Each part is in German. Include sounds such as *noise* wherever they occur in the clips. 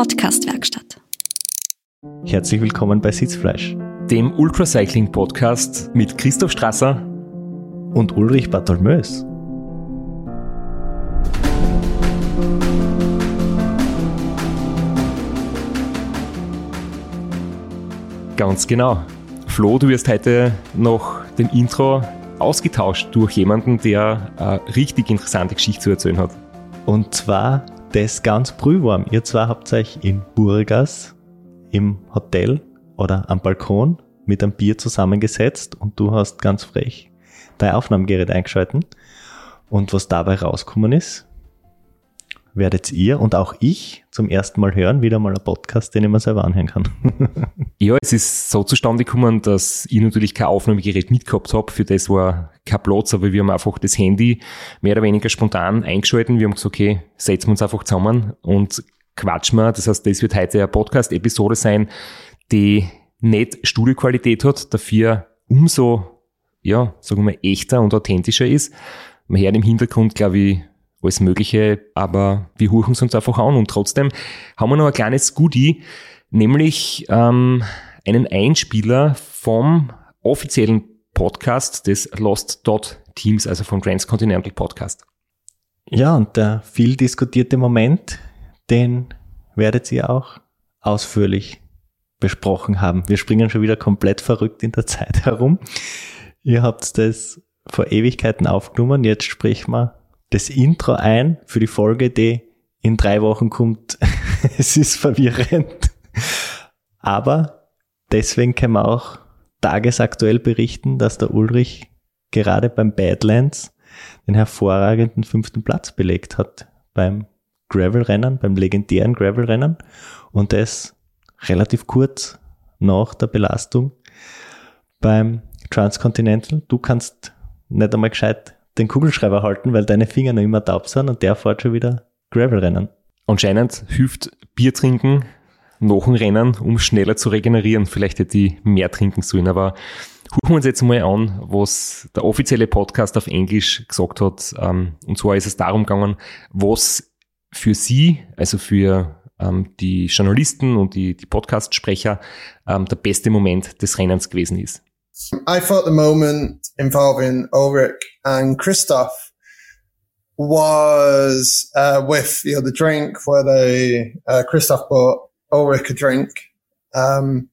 Podcast-Werkstatt. Herzlich willkommen bei Sitzfleisch, dem Ultracycling-Podcast mit Christoph Strasser und Ulrich Bartholmös. Ganz genau. Flo, du wirst heute noch den Intro ausgetauscht durch jemanden, der eine richtig interessante Geschichte zu erzählen hat. Und zwar das ganz prühwarm. Ihr zwei habt euch in Burgas im Hotel oder am Balkon mit einem Bier zusammengesetzt und du hast ganz frech dein Aufnahmegerät eingeschalten. Und was dabei rausgekommen ist, werdet ihr und auch ich zum ersten Mal hören, wieder mal ein Podcast, den ich mir selber anhören kann. *laughs* ja, es ist so zustande gekommen, dass ich natürlich kein Aufnahmegerät mitgehabt habe. Für das war kein Platz, aber wir haben einfach das Handy mehr oder weniger spontan eingeschalten. Wir haben gesagt, okay, setzen wir uns einfach zusammen und quatschen wir. Das heißt, das wird heute eine Podcast-Episode sein, die nicht Studioqualität hat, dafür umso, ja, sagen wir, echter und authentischer ist. Man hört im Hintergrund, glaube ich, alles Mögliche, aber wir huchen es uns einfach an und trotzdem haben wir noch ein kleines Goodie, nämlich ähm, einen Einspieler vom offiziellen Podcast des Lost Dot Teams, also vom Transcontinental Podcast. Ja, und der viel diskutierte Moment, den werdet ihr auch ausführlich besprochen haben. Wir springen schon wieder komplett verrückt in der Zeit *laughs* herum. Ihr habt das vor Ewigkeiten aufgenommen. Jetzt sprechen wir das Intro ein für die Folge, die in drei Wochen kommt. *laughs* es ist verwirrend. Aber deswegen können wir auch tagesaktuell berichten, dass der Ulrich gerade beim Badlands den hervorragenden fünften Platz belegt hat beim Gravel-Rennen, beim legendären Gravel-Rennen und das relativ kurz nach der Belastung beim Transcontinental. Du kannst nicht einmal gescheit den Kugelschreiber halten, weil deine Finger noch immer taub sind und der fährt schon wieder Gravel-Rennen. Anscheinend hilft Bier trinken nach dem Rennen, um schneller zu regenerieren. Vielleicht hätte ich mehr trinken sollen, aber gucken wir uns jetzt mal an, was der offizielle Podcast auf Englisch gesagt hat. Ähm, und zwar ist es darum gegangen, was für Sie, also für ähm, die Journalisten und die, die Podcast-Sprecher, ähm, der beste Moment des Rennens gewesen ist. I thought the moment involving Ulrich and Christoph was uh, with you know the drink where they uh, Christoph bought Ulrich a drink, um,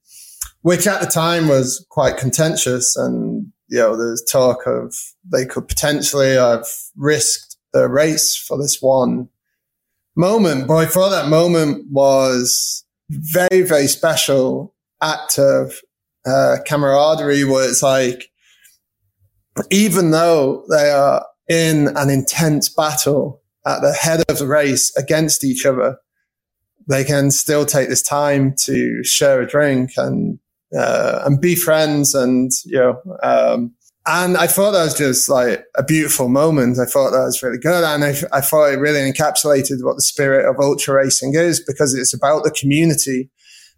which at the time was quite contentious, and you know there's talk of they could potentially have risked the race for this one moment. But I thought that moment was very very special act of uh, camaraderie where it's like, even though they are in an intense battle at the head of the race against each other, they can still take this time to share a drink and uh, and be friends and you know um, and I thought that was just like a beautiful moment. I thought that was really good. And I, I thought it really encapsulated what the spirit of ultra racing is because it's about the community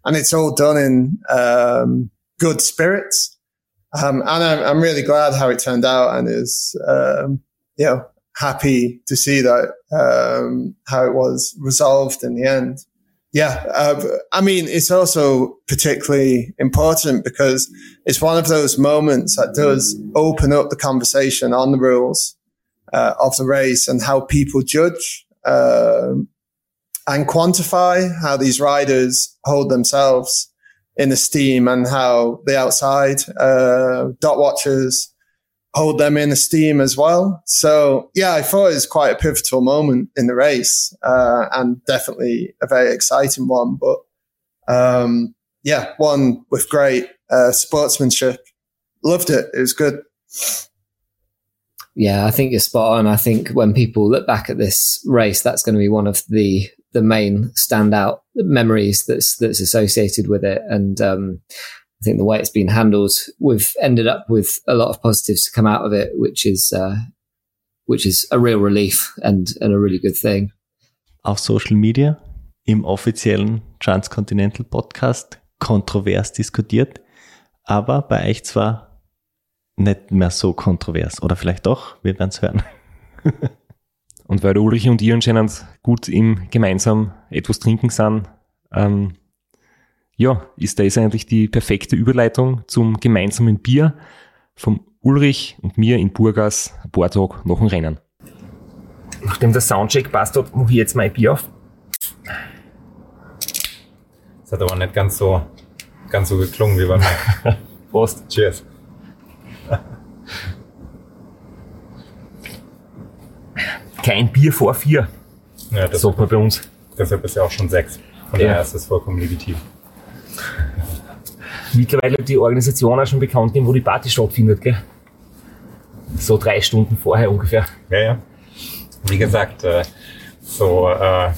and it's all done in, um, good spirits. Um, and I'm, I'm, really glad how it turned out and is, um, you know, happy to see that, um, how it was resolved in the end. Yeah. Uh, I mean, it's also particularly important because it's one of those moments that does open up the conversation on the rules, uh, of the race and how people judge, um, and quantify how these riders hold themselves in esteem and how the outside uh, dot watchers hold them in esteem as well. So yeah, I thought it was quite a pivotal moment in the race uh, and definitely a very exciting one. But um, yeah, one with great uh, sportsmanship. Loved it. It was good. Yeah, I think you're spot on. I think when people look back at this race, that's going to be one of the the main standout memories that's that's associated with it. And um, I think the way it's been handled, we've ended up with a lot of positives to come out of it, which is uh, which is a real relief and, and a really good thing. Auf Social Media, im offiziellen Transcontinental Podcast, kontrovers diskutiert, aber bei euch zwar nicht mehr so kontrovers. Oder vielleicht doch, wir werden es hören. *laughs* Und weil Ulrich und ihr anscheinend gut im gemeinsam etwas trinken sind, Ähm, ja, ist das eigentlich die perfekte Überleitung zum gemeinsamen Bier vom Ulrich und mir in Burgas ein paar Tage nach dem Rennen. Nachdem der Soundcheck passt hat, mache ich jetzt mein Bier auf. Das hat aber nicht ganz so, ganz so geklungen wie beim *laughs* Prost. Cheers. Kein Bier vor vier, Ja, das, sagt man bei uns. deshalb ist ja auch schon sechs. Von Ja. daher ist das vollkommen legitim. Mittlerweile hat die Organisation auch schon bekannt gegeben, wo die Party stattfindet, gell? So drei Stunden vorher ungefähr. Ja, ja. Wie gesagt, äh, so äh,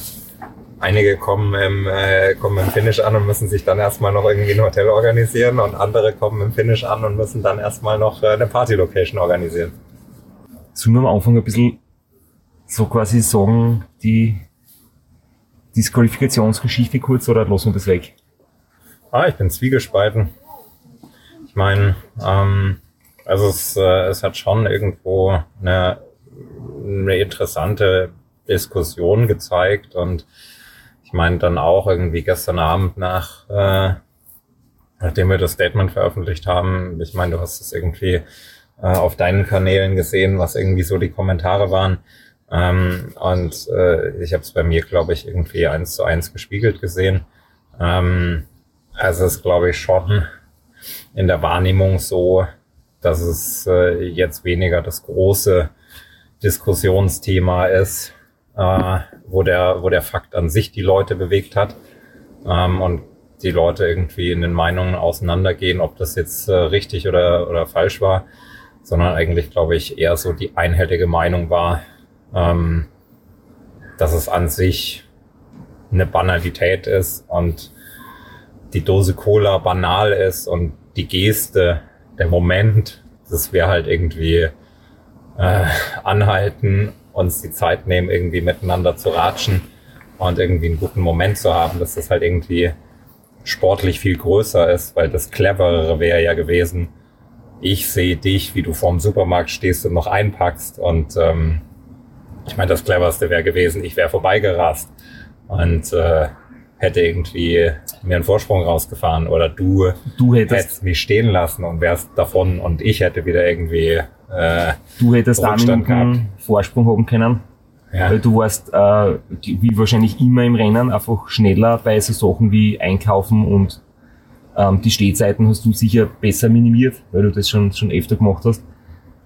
einige kommen im, äh, kommen im Finish an und müssen sich dann erstmal noch irgendwie ein Hotel organisieren und andere kommen im Finish an und müssen dann erstmal noch äh, eine Party-Location organisieren. Sollen wir am Anfang ein bisschen so quasi sagen, die Disqualifikationsgeschichte kurz oder lassen wir das weg? Ah, ich bin zwiegespalten. Ich meine, ähm, also es, äh, es hat schon irgendwo eine, eine interessante Diskussion gezeigt und ich meine dann auch irgendwie gestern Abend nach, äh, nachdem wir das Statement veröffentlicht haben, ich meine, du hast es irgendwie äh, auf deinen Kanälen gesehen, was irgendwie so die Kommentare waren. Ähm, und äh, ich habe es bei mir, glaube ich, irgendwie eins zu eins gespiegelt gesehen. Ähm, also es ist, glaube ich, schon in der Wahrnehmung so, dass es äh, jetzt weniger das große Diskussionsthema ist, äh, wo der, wo der Fakt an sich die Leute bewegt hat ähm, und die Leute irgendwie in den Meinungen auseinandergehen, ob das jetzt äh, richtig oder, oder falsch war, sondern eigentlich, glaube ich, eher so die einhellige Meinung war, ähm, dass es an sich eine Banalität ist und die Dose Cola banal ist und die Geste, der Moment, dass wir halt irgendwie äh, anhalten, uns die Zeit nehmen, irgendwie miteinander zu ratschen und irgendwie einen guten Moment zu haben, dass das halt irgendwie sportlich viel größer ist, weil das Cleverere wäre ja gewesen, ich sehe dich, wie du vorm Supermarkt stehst und noch einpackst und ähm, ich meine, das Cleverste wäre gewesen, ich wäre vorbeigerast und äh, hätte irgendwie mir einen Vorsprung rausgefahren oder du, Du hättest, hättest mich stehen lassen und wärst davon und ich hätte wieder irgendwie äh, du hättest einen Rückstand Vorsprung haben können, ja, weil du warst, äh, wie wahrscheinlich immer im Rennen, einfach schneller bei so Sachen wie Einkaufen und ähm, die Stehzeiten hast du sicher besser minimiert, weil du das schon, schon öfter gemacht hast.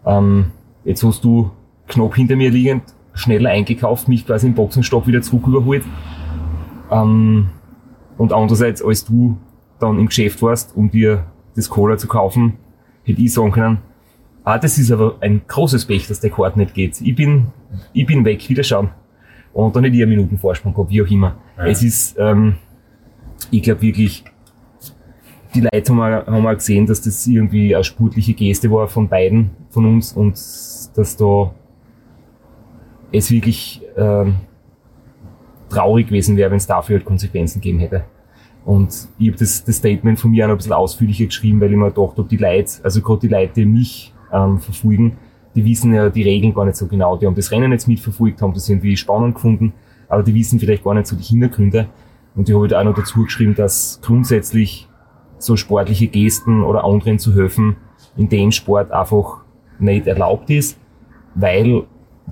Ähm, jetzt hast du knapp hinter mir liegend schneller eingekauft, mich quasi im Boxenstopp wieder zurück überholt. Ähm, und andererseits, als du dann im Geschäft warst, um dir das Cola zu kaufen, hätte ich sagen können, ah, das ist aber ein großes Pech, dass der Kart nicht geht. Ich bin, ich bin weg, wieder schauen. Und dann hätte ich eine Minuten Vorsprung gehabt, wie auch immer. Ja. Es ist, ähm, ich glaube wirklich, die Leute haben auch, haben auch gesehen, dass das irgendwie eine sportliche Geste war von beiden von uns und dass da es wirklich ähm, traurig gewesen wäre, wenn es dafür halt Konsequenzen gegeben hätte. Und ich habe das, das Statement von mir auch noch ein bisschen ausführlicher geschrieben, weil ich mir gedacht habe, die Leute, also gerade die Leute, die mich ähm, verfolgen, die wissen ja die Regeln gar nicht so genau. Die haben das Rennen jetzt mitverfolgt, haben das irgendwie spannend gefunden, aber die wissen vielleicht gar nicht so die Hintergründe. Und ich habe halt auch noch dazu geschrieben, dass grundsätzlich so sportliche Gesten oder anderen zu helfen in dem Sport einfach nicht erlaubt ist, weil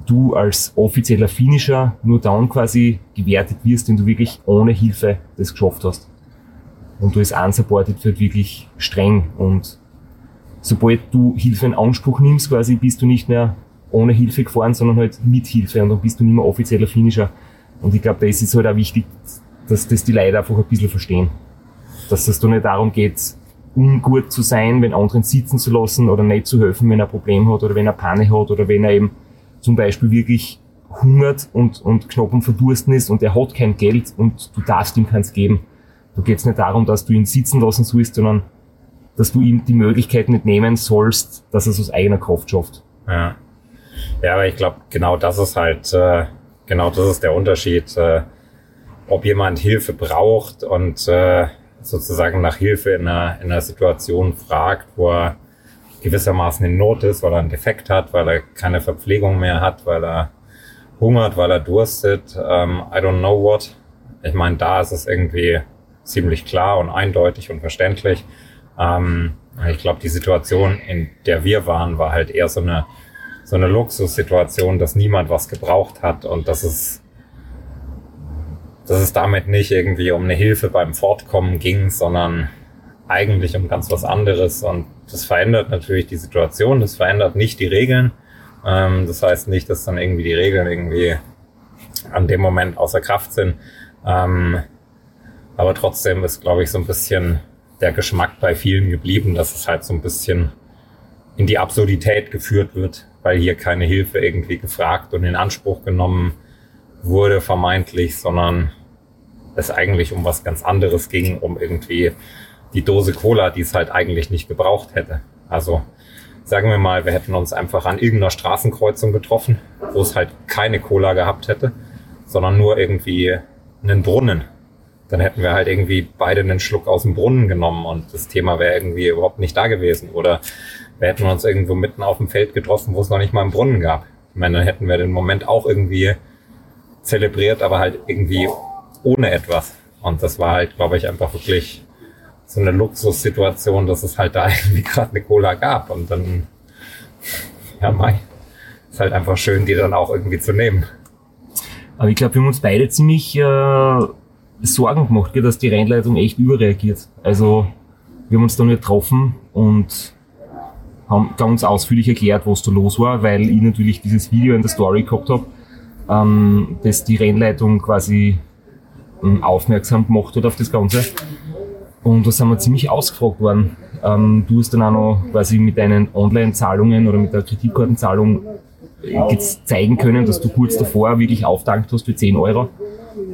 du als offizieller Finisher nur dann quasi gewertet wirst, wenn du wirklich ohne Hilfe das geschafft hast. Und du ist unsupported wird wirklich streng und sobald du Hilfe in Anspruch nimmst, quasi bist du nicht mehr ohne Hilfe gefahren, sondern halt mit Hilfe und dann bist du nicht mehr offizieller Finisher. Und ich glaube, da ist halt auch wichtig, dass das die Leute einfach ein bisschen verstehen. Dass es da nicht darum geht, ungut zu sein, wenn anderen sitzen zu lassen oder nicht zu helfen, wenn er ein Problem hat oder wenn er Panne hat oder wenn er eben zum Beispiel wirklich hungert und, und knapp am Verdursten ist und er hat kein Geld und du darfst ihm keins geben. Da geht es nicht darum, dass du ihn sitzen lassen sollst, sondern dass du ihm die Möglichkeit nicht nehmen sollst, dass er es aus eigener Kraft schafft. Ja. Ja, aber ich glaube, genau das ist halt, äh, genau das ist der Unterschied, äh, ob jemand Hilfe braucht und äh, sozusagen nach Hilfe in einer, in einer Situation fragt, wo er gewissermaßen in Not ist, weil er einen Defekt hat, weil er keine Verpflegung mehr hat, weil er hungert, weil er durstet, ähm, I don't know what. Ich meine, da ist es irgendwie ziemlich klar und eindeutig und verständlich. Ähm, ich glaube, die Situation, in der wir waren, war halt eher so eine, so eine Luxussituation, dass niemand was gebraucht hat und dass es, dass es damit nicht irgendwie um eine Hilfe beim Fortkommen ging, sondern eigentlich um ganz was anderes. Und das verändert natürlich die Situation, das verändert nicht die Regeln. Ähm, das heißt nicht, dass dann irgendwie die Regeln irgendwie an dem Moment außer Kraft sind. Ähm, aber trotzdem ist, glaube ich, so ein bisschen der Geschmack bei vielen geblieben, dass es halt so ein bisschen in die Absurdität geführt wird, weil hier keine Hilfe irgendwie gefragt und in Anspruch genommen wurde, vermeintlich, sondern es eigentlich um was ganz anderes ging, um irgendwie die Dose Cola, die es halt eigentlich nicht gebraucht hätte. Also sagen wir mal, wir hätten uns einfach an irgendeiner Straßenkreuzung getroffen, wo es halt keine Cola gehabt hätte, sondern nur irgendwie einen Brunnen dann hätten wir halt irgendwie beide einen Schluck aus dem Brunnen genommen und das Thema wäre irgendwie überhaupt nicht da gewesen. Oder wir hätten uns irgendwo mitten auf dem Feld getroffen, wo es noch nicht mal einen Brunnen gab. Ich meine, dann hätten wir den Moment auch irgendwie zelebriert, aber halt irgendwie ohne etwas. Und das war halt, glaube ich, einfach wirklich so eine Luxussituation, dass es halt da *laughs* irgendwie gerade eine Cola gab. Und dann, ja, mei, ist halt einfach schön, die dann auch irgendwie zu nehmen. Aber ich glaube, wir haben uns beide ziemlich äh Sorgen gemacht, dass die Rennleitung echt überreagiert. Also wir haben uns dann getroffen und haben ganz ausführlich erklärt, was da los war, weil ich natürlich dieses Video in der Story gehabt habe, ähm, das die Rennleitung quasi ähm, aufmerksam gemacht hat auf das Ganze. Und da sind wir ziemlich ausgefragt worden. Ähm, du hast dann auch noch quasi mit deinen Online-Zahlungen oder mit der Kreditkartenzahlung äh, zeigen können, dass du kurz davor wirklich auftankt hast für 10 Euro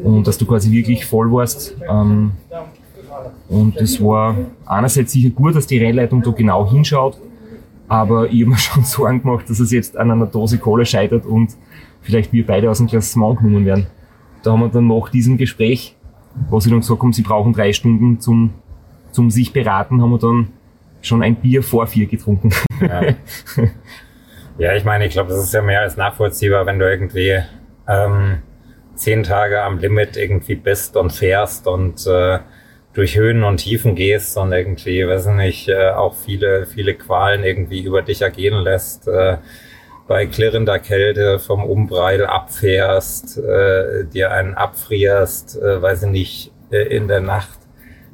und dass du quasi wirklich voll warst. Ähm, und es war einerseits sicher gut, dass die Rennleitung da genau hinschaut, aber ich habe mir *laughs* schon Sorgen gemacht, dass es jetzt an einer Dose Kohle scheitert und vielleicht wir beide aus dem Klassement genommen werden. Da haben wir dann nach diesem Gespräch, wo sie dann gesagt haben, sie brauchen drei Stunden zum, zum sich beraten, haben wir dann schon ein Bier vor vier getrunken. Ja, ja ich meine, ich glaube, das ist ja mehr als nachvollziehbar, wenn du irgendwie ähm, zehn Tage am Limit irgendwie bist und fährst und äh, durch Höhen und Tiefen gehst und irgendwie, weiß nicht, äh, auch viele, viele Qualen irgendwie über dich ergehen lässt, äh, bei klirrender Kälte vom Umbreil abfährst, äh, dir einen abfrierst, äh, weiß ich nicht, äh, in der Nacht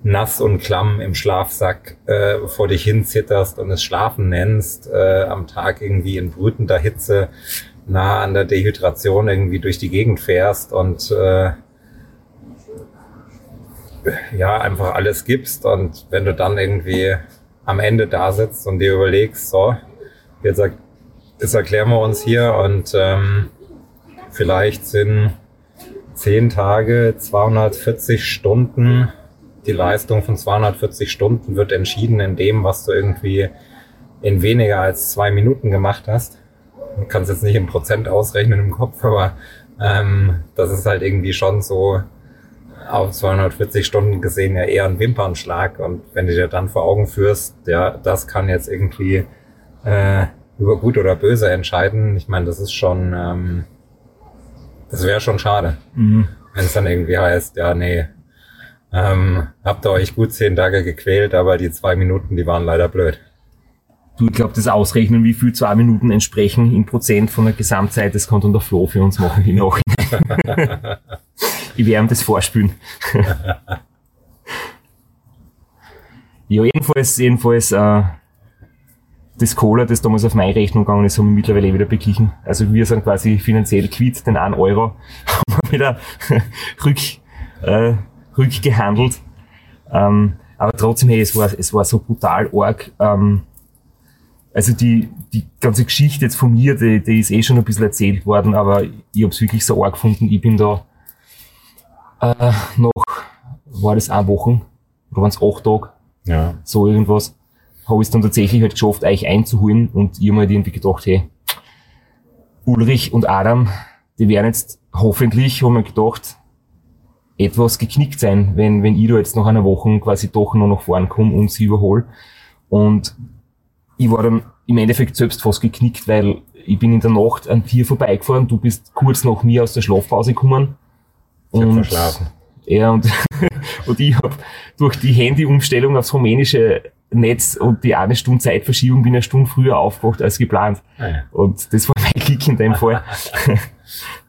nass und klamm im Schlafsack äh, vor dich hin zitterst und es Schlafen nennst, äh, am Tag irgendwie in brütender Hitze nah an der Dehydration irgendwie durch die Gegend fährst und äh, ja, einfach alles gibst und wenn du dann irgendwie am Ende da sitzt und dir überlegst, so, jetzt, jetzt erklären wir uns hier und ähm, vielleicht sind zehn Tage, 240 Stunden, die Leistung von 240 Stunden wird entschieden in dem, was du irgendwie in weniger als zwei Minuten gemacht hast man kann es jetzt nicht in Prozent ausrechnen im Kopf, aber ähm, das ist halt irgendwie schon so auf 240 Stunden gesehen ja eher ein Wimpernschlag. Und wenn du dir dann vor Augen führst, ja, das kann jetzt irgendwie äh, über gut oder böse entscheiden, ich meine, das ist schon, ähm, das wäre schon schade, mhm. wenn es dann irgendwie heißt, ja, nee, ähm, habt ihr euch gut zehn Tage gequält, aber die zwei Minuten, die waren leider blöd. Du, ich glaube, das Ausrechnen, wie viel zwei Minuten entsprechen in Prozent von der Gesamtzeit, das dann der Flo für uns machen im Nachhinein. *laughs* ich werde ihm das vorspülen. ja, jedenfalls, jedenfalls, äh, das Cola, das damals auf meine Rechnung gegangen ist, haben wir mittlerweile wieder beglichen. Also wir sind quasi finanziell quitt, den 1 Euro *laughs* haben wir wieder *laughs* rück, äh, rückgehandelt. Ähm, aber trotzdem, hey, es war, es war so brutal arg. Ähm, also die, die ganze Geschichte jetzt von mir, die, die ist eh schon ein bisschen erzählt worden, aber ich habe es wirklich so arg gefunden. Ich bin da äh, noch, war das eine Wochen oder waren es acht Tage? Ja. So irgendwas. Habe ich es dann tatsächlich halt geschafft, euch einzuholen und ich habe mir halt irgendwie gedacht, hey, Ulrich und Adam, die werden jetzt hoffentlich, haben wir gedacht, etwas geknickt sein, wenn, wenn ich da jetzt nach einer Woche quasi doch noch nach vorn komme und sie überhole. Und ich war dann im Endeffekt selbst fast geknickt, weil ich bin in der Nacht an dir vorbeigefahren, du bist kurz nach mir aus der Schlafpause gekommen. Und verschlafen. Ja, und, *laughs* und ich habe durch die Handy-Umstellung aufs rumänische Netz und die eine Stunde Zeitverschiebung bin eine Stunde früher aufgewacht als geplant. Ah ja. Und das war mein Glück in dem Fall. *laughs*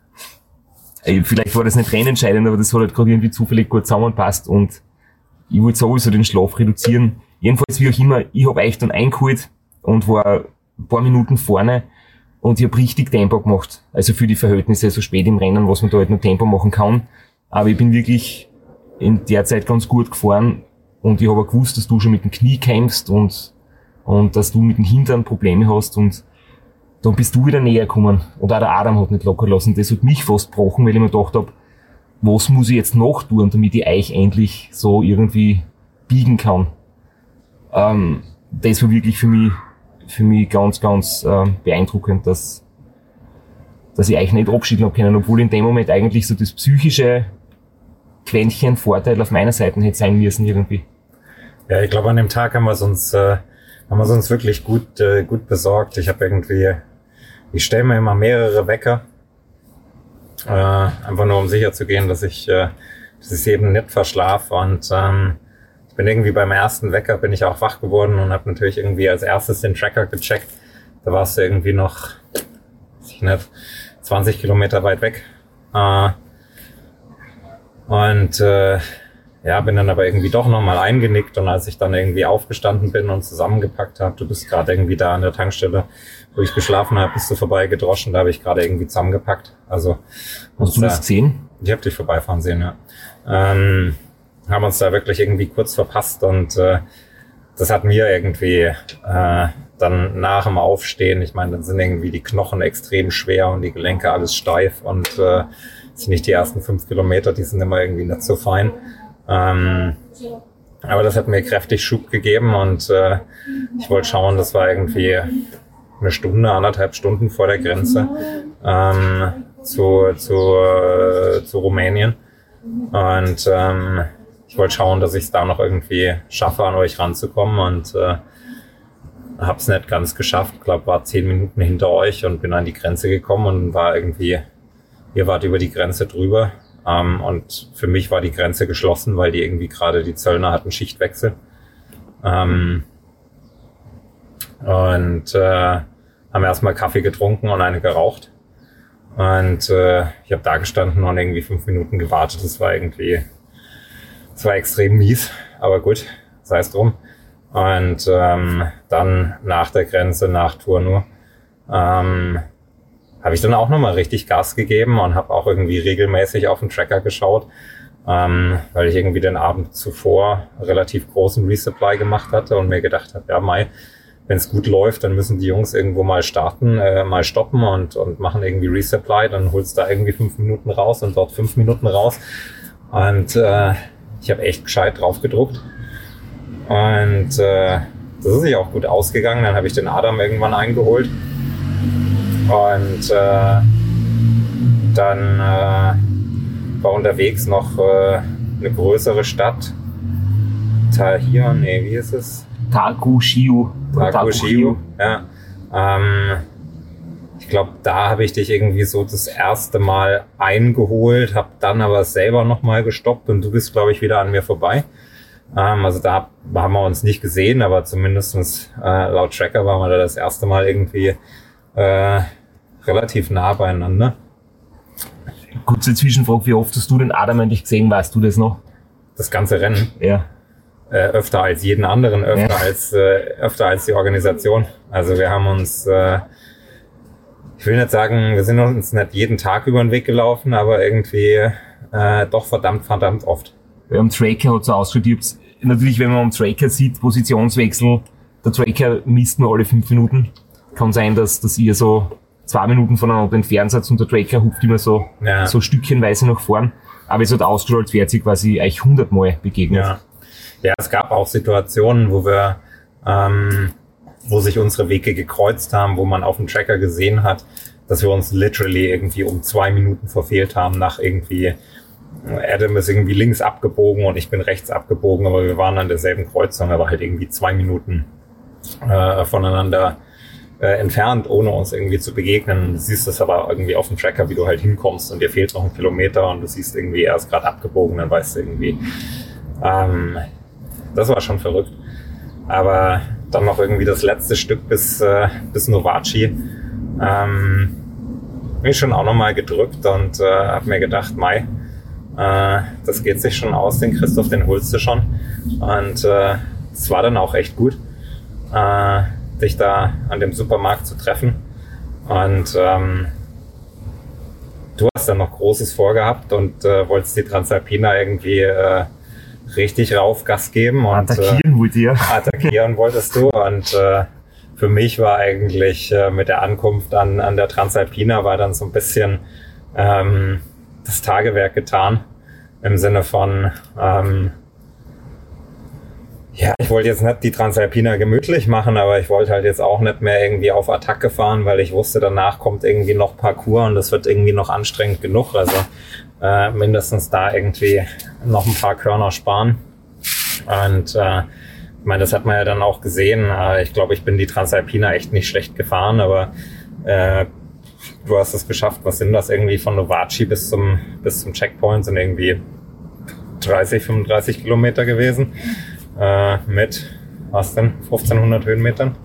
Vielleicht war das nicht rennentscheidend, aber das hat halt gerade irgendwie zufällig gut zusammenpasst und ich wollte sowieso den Schlaf reduzieren. Jedenfalls, wie auch immer, ich habe euch dann eingeholt und war ein paar Minuten vorne und ich habe richtig Tempo gemacht. Also für die Verhältnisse so spät im Rennen, was man da halt noch Tempo machen kann. Aber ich bin wirklich in der Zeit ganz gut gefahren und ich habe gewusst, dass du schon mit dem Knie kämpfst und, und dass du mit dem Hintern Probleme hast und dann bist du wieder näher gekommen. Und auch der Adam hat nicht locker lassen. Das hat mich fast gebrochen, weil ich mir gedacht habe, was muss ich jetzt noch tun, damit ich euch endlich so irgendwie biegen kann. Ähm, das war wirklich für mich, für mich ganz, ganz äh, beeindruckend, dass, dass ich euch nicht abschieden habe können, obwohl in dem Moment eigentlich so das psychische Quäntchen Vorteil auf meiner Seite hätte sein müssen irgendwie. Ja, ich glaube, an dem Tag haben wir es uns, äh, haben wir uns wirklich gut, äh, gut besorgt. Ich habe irgendwie, ich stelle mir immer mehrere Wecker, äh, einfach nur um sicher zu gehen, dass ich, äh, dass ich eben nicht verschlafe und ähm, ich bin irgendwie beim ersten Wecker bin ich auch wach geworden und habe natürlich irgendwie als erstes den Tracker gecheckt. Da warst du irgendwie noch, weiß ich nicht, 20 Kilometer weit weg. Äh, und äh, ja, bin dann aber irgendwie doch nochmal eingenickt und als ich dann irgendwie aufgestanden bin und zusammengepackt habe, du bist gerade irgendwie da an der Tankstelle, wo ich geschlafen habe, bist du vorbeigedroschen, da habe ich gerade irgendwie zusammengepackt. Also Hast du das gesehen? Ich habe dich vorbeifahren sehen, ja. Ähm, haben uns da wirklich irgendwie kurz verpasst und äh, das hat mir irgendwie äh, dann nach dem Aufstehen, ich meine, dann sind irgendwie die Knochen extrem schwer und die Gelenke alles steif und äh, sind nicht die ersten fünf Kilometer, die sind immer irgendwie nicht so fein. Ähm, aber das hat mir kräftig Schub gegeben und äh, ich wollte schauen, das war irgendwie eine Stunde, anderthalb Stunden vor der Grenze ähm, zu, zu, äh, zu Rumänien. Und ähm, ich wollte schauen, dass ich es da noch irgendwie schaffe, an euch ranzukommen und äh, habe es nicht ganz geschafft. Ich glaube, war zehn Minuten hinter euch und bin an die Grenze gekommen und war irgendwie ihr wart über die Grenze drüber. Ähm, und für mich war die Grenze geschlossen, weil die irgendwie gerade die Zöllner hatten Schichtwechsel. Ähm, und äh, haben erstmal Kaffee getrunken und eine geraucht. Und äh, ich habe da gestanden und irgendwie fünf Minuten gewartet. Das war irgendwie, das war extrem mies, aber gut, sei es drum. Und ähm, dann nach der Grenze, nach Tour nur, ähm, habe ich dann auch nochmal richtig Gas gegeben und habe auch irgendwie regelmäßig auf den Tracker geschaut, ähm, weil ich irgendwie den Abend zuvor relativ großen Resupply gemacht hatte und mir gedacht habe, ja, Mai, wenn es gut läuft, dann müssen die Jungs irgendwo mal starten, äh, mal stoppen und, und machen irgendwie Resupply, dann holst du da irgendwie fünf Minuten raus und dort fünf Minuten raus. Und äh, ich habe echt gescheit drauf gedruckt. Und äh, das ist sich auch gut ausgegangen. Dann habe ich den Adam irgendwann eingeholt. Und äh, dann äh, war unterwegs noch äh, eine größere Stadt. Tahir, nee, wie ist es? Takushiu. Takushiu, ja. Ähm, ich glaube, da habe ich dich irgendwie so das erste Mal eingeholt, habe dann aber selber nochmal gestoppt und du bist, glaube ich, wieder an mir vorbei. Ähm, also da haben wir uns nicht gesehen, aber zumindestens äh, laut Tracker waren wir da das erste Mal irgendwie äh, relativ nah beieinander. Kurze Zwischenfrage, wie oft hast du den Adam eigentlich gesehen, weißt du das noch? Das ganze Rennen? Ja. Äh, öfter als jeden anderen, öfter, ja. als, äh, öfter als die Organisation. Also wir haben uns, äh, ich will nicht sagen, wir sind uns nicht jeden Tag über den Weg gelaufen, aber irgendwie äh, doch verdammt, verdammt oft. Ja, am Tracker hat so ausgeschaut, natürlich, wenn man am Tracker sieht, Positionswechsel, der Tracker misst nur alle fünf Minuten. Kann sein, dass, dass ihr so zwei Minuten voneinander entfernt seid und der Tracker hupft immer so, ja. so stückchenweise nach vorn. Aber es hat ausgeschaut, als wäre sie quasi euch hundertmal begegnet. Ja. ja, es gab auch Situationen, wo wir, ähm, wo sich unsere Wege gekreuzt haben, wo man auf dem Tracker gesehen hat, dass wir uns literally irgendwie um zwei Minuten verfehlt haben nach irgendwie Adam ist irgendwie links abgebogen und ich bin rechts abgebogen, aber wir waren an derselben Kreuzung, aber halt irgendwie zwei Minuten äh, voneinander äh, entfernt, ohne uns irgendwie zu begegnen. Du siehst es aber irgendwie auf dem Tracker, wie du halt hinkommst und dir fehlt noch ein Kilometer und du siehst irgendwie, er ist gerade abgebogen, dann weißt du irgendwie. Ähm, das war schon verrückt. Aber dann noch irgendwie das letzte Stück bis, äh, bis Novaci. Ähm, bin ich schon auch nochmal gedrückt und äh, habe mir gedacht, Mai, äh, das geht sich schon aus, den Christoph, den holst du schon. Und äh, es war dann auch echt gut, äh, dich da an dem Supermarkt zu treffen. Und ähm, du hast dann noch Großes vorgehabt und äh, wolltest die Transalpina irgendwie äh, richtig rauf Gas geben. Und, attackieren äh, ihr. *laughs* Attackieren wolltest du. Und äh, für mich war eigentlich äh, mit der Ankunft an, an der Transalpina war dann so ein bisschen ähm, das Tagewerk getan. Im Sinne von, ähm, ja, ich wollte jetzt nicht die Transalpina gemütlich machen, aber ich wollte halt jetzt auch nicht mehr irgendwie auf Attacke fahren, weil ich wusste, danach kommt irgendwie noch Parcours und das wird irgendwie noch anstrengend genug. Also äh, mindestens da irgendwie noch ein paar Körner sparen. Und äh, ich meine, das hat man ja dann auch gesehen. Äh, ich glaube, ich bin die Transalpina echt nicht schlecht gefahren, aber äh, du hast es geschafft. Was sind das irgendwie von Novaci bis zum, bis zum Checkpoint sind irgendwie 30, 35 Kilometer gewesen. Äh, mit, was denn, 1500 Höhenmetern?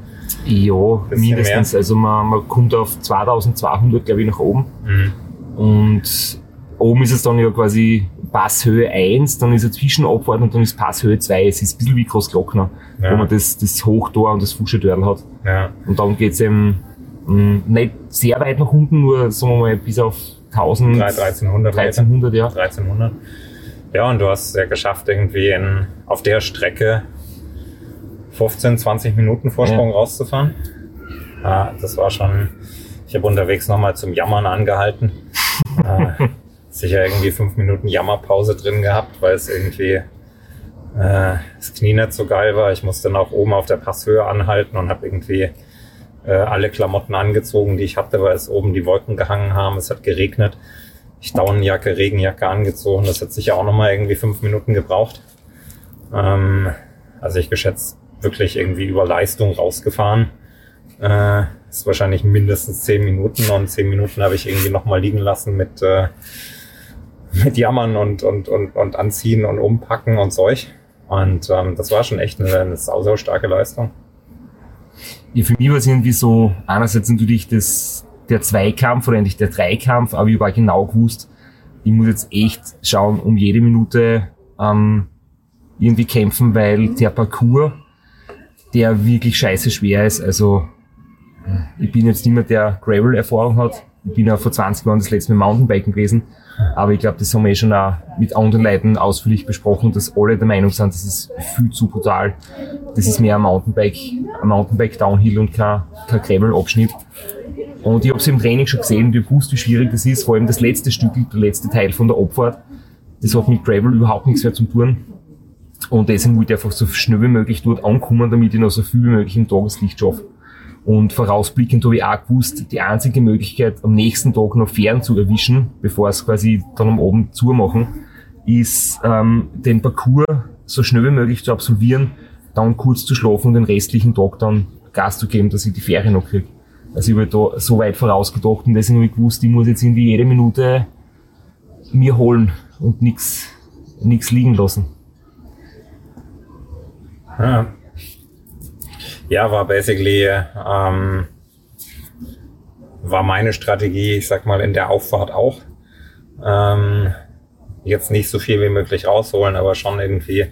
Ja, mindestens. Mehr. Also man, man kommt auf 2200, glaube ich, nach oben. Mhm. Und oben ist es dann ja quasi Passhöhe 1, dann ist er Zwischenabfahrt und dann ist Passhöhe 2. Es ist ein bisschen wie Großglockner, ja. wo man das, das Hochtor und das Fuschetörl hat. Ja. Und dann geht's eben mh, mm, nicht sehr weit nach unten, nur sagen wir mal bis auf 1000. 1300. 1300, ja. 1300. Ja, und du hast es ja geschafft, irgendwie in, auf der Strecke 15, 20 Minuten Vorsprung ja. rauszufahren. Ah, das war schon, ich habe unterwegs nochmal zum Jammern angehalten. äh, *laughs* sicher irgendwie fünf Minuten Jammerpause drin gehabt, weil es irgendwie äh, das Knie nicht so geil war. Ich musste nach oben auf der Passhöhe anhalten und habe irgendwie äh, alle Klamotten angezogen, die ich hatte, weil es oben die Wolken gehangen haben. Es hat geregnet. Ich Daunenjacke, Regenjacke angezogen. Das hat sicher auch nochmal irgendwie fünf Minuten gebraucht. Ähm, also ich geschätzt wirklich irgendwie über Leistung rausgefahren. Äh, ist wahrscheinlich mindestens zehn Minuten und zehn Minuten habe ich irgendwie nochmal liegen lassen mit äh, mit Jammern und, und, und, und Anziehen und Umpacken und Zeug. Und ähm, das war schon echt eine, eine sau, sau starke Leistung. Ja, für mich war es irgendwie so, einerseits natürlich das, der Zweikampf oder eigentlich der Dreikampf, aber ich war genau gewusst, ich muss jetzt echt schauen, um jede Minute ähm, irgendwie kämpfen, weil der Parcours, der wirklich scheiße schwer ist, also ich bin jetzt niemand, der Gravel-Erfahrung hat, ich bin ja vor 20 Jahren das letzte Mal Mountainbiken gewesen, aber ich glaube, das haben wir eh schon auch mit anderen Leuten ausführlich besprochen, dass alle der Meinung sind, das ist viel zu brutal. Das ist mehr ein Mountainbike, ein Mountainbike Downhill und kein, kein Gravel-Abschnitt. Und ich habe es im Training schon gesehen und ich wusste, wie schwierig das ist, vor allem das letzte Stück, der letzte Teil von der Abfahrt. Das hat mit Gravel überhaupt nichts mehr zu tun. Und deswegen wollte ich einfach so schnell wie möglich dort ankommen, damit ich noch so viel wie möglich im Tageslicht schaffe. Und vorausblickend habe ich auch gewusst, die einzige Möglichkeit, am nächsten Tag noch Fern zu erwischen, bevor es quasi dann am Abend zumachen, ist, ähm, den Parcours so schnell wie möglich zu absolvieren, dann kurz zu schlafen und den restlichen Tag dann Gas zu geben, dass ich die Ferien noch kriege. Also ich habe da so weit vorausgedacht und deswegen habe ich gewusst, ich muss jetzt irgendwie jede Minute mir holen und nichts nix liegen lassen. Ja, ja, war basically, ähm, war meine Strategie, ich sag mal, in der Auffahrt auch. Ähm, jetzt nicht so viel wie möglich rausholen, aber schon irgendwie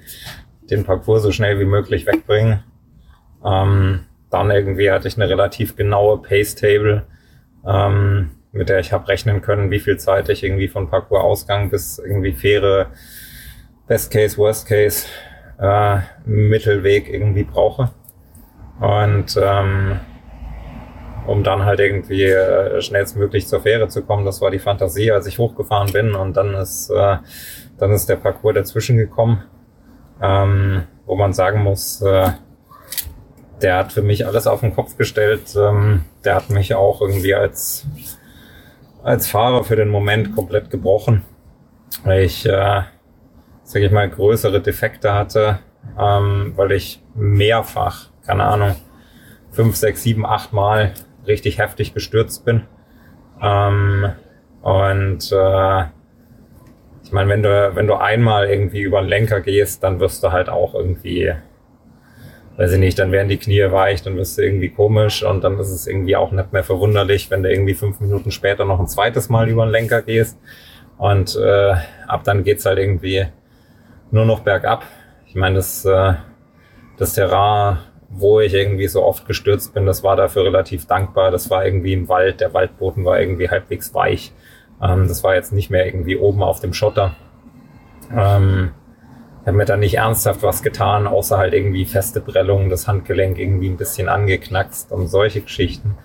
den Parcours so schnell wie möglich wegbringen. Ähm, dann irgendwie hatte ich eine relativ genaue Pace-Table, ähm, mit der ich habe rechnen können, wie viel Zeit ich irgendwie von Parcours-Ausgang bis irgendwie faire Best Case, Worst Case, äh, Mittelweg irgendwie brauche. Und ähm, um dann halt irgendwie äh, schnellstmöglich zur Fähre zu kommen, das war die Fantasie, als ich hochgefahren bin. Und dann ist, äh, dann ist der Parcours dazwischen gekommen, ähm, wo man sagen muss, äh, der hat für mich alles auf den Kopf gestellt. Ähm, der hat mich auch irgendwie als, als Fahrer für den Moment komplett gebrochen. Weil ich, äh, sag ich mal, größere Defekte hatte, ähm, weil ich mehrfach keine Ahnung, fünf, sechs, sieben, acht Mal richtig heftig gestürzt bin. Ähm, und äh, ich meine, wenn du, wenn du einmal irgendwie über den Lenker gehst, dann wirst du halt auch irgendwie, weiß ich nicht, dann werden die Knie weich, dann wirst du irgendwie komisch und dann ist es irgendwie auch nicht mehr verwunderlich, wenn du irgendwie fünf Minuten später noch ein zweites Mal über den Lenker gehst. Und äh, ab dann geht's halt irgendwie nur noch bergab. Ich meine, das, äh, das Terrain, wo ich irgendwie so oft gestürzt bin, das war dafür relativ dankbar. Das war irgendwie im Wald. Der Waldboden war irgendwie halbwegs weich. Ähm, das war jetzt nicht mehr irgendwie oben auf dem Schotter. Ähm, ich habe mir da nicht ernsthaft was getan, außer halt irgendwie feste Prellungen, das Handgelenk irgendwie ein bisschen angeknackst und solche Geschichten.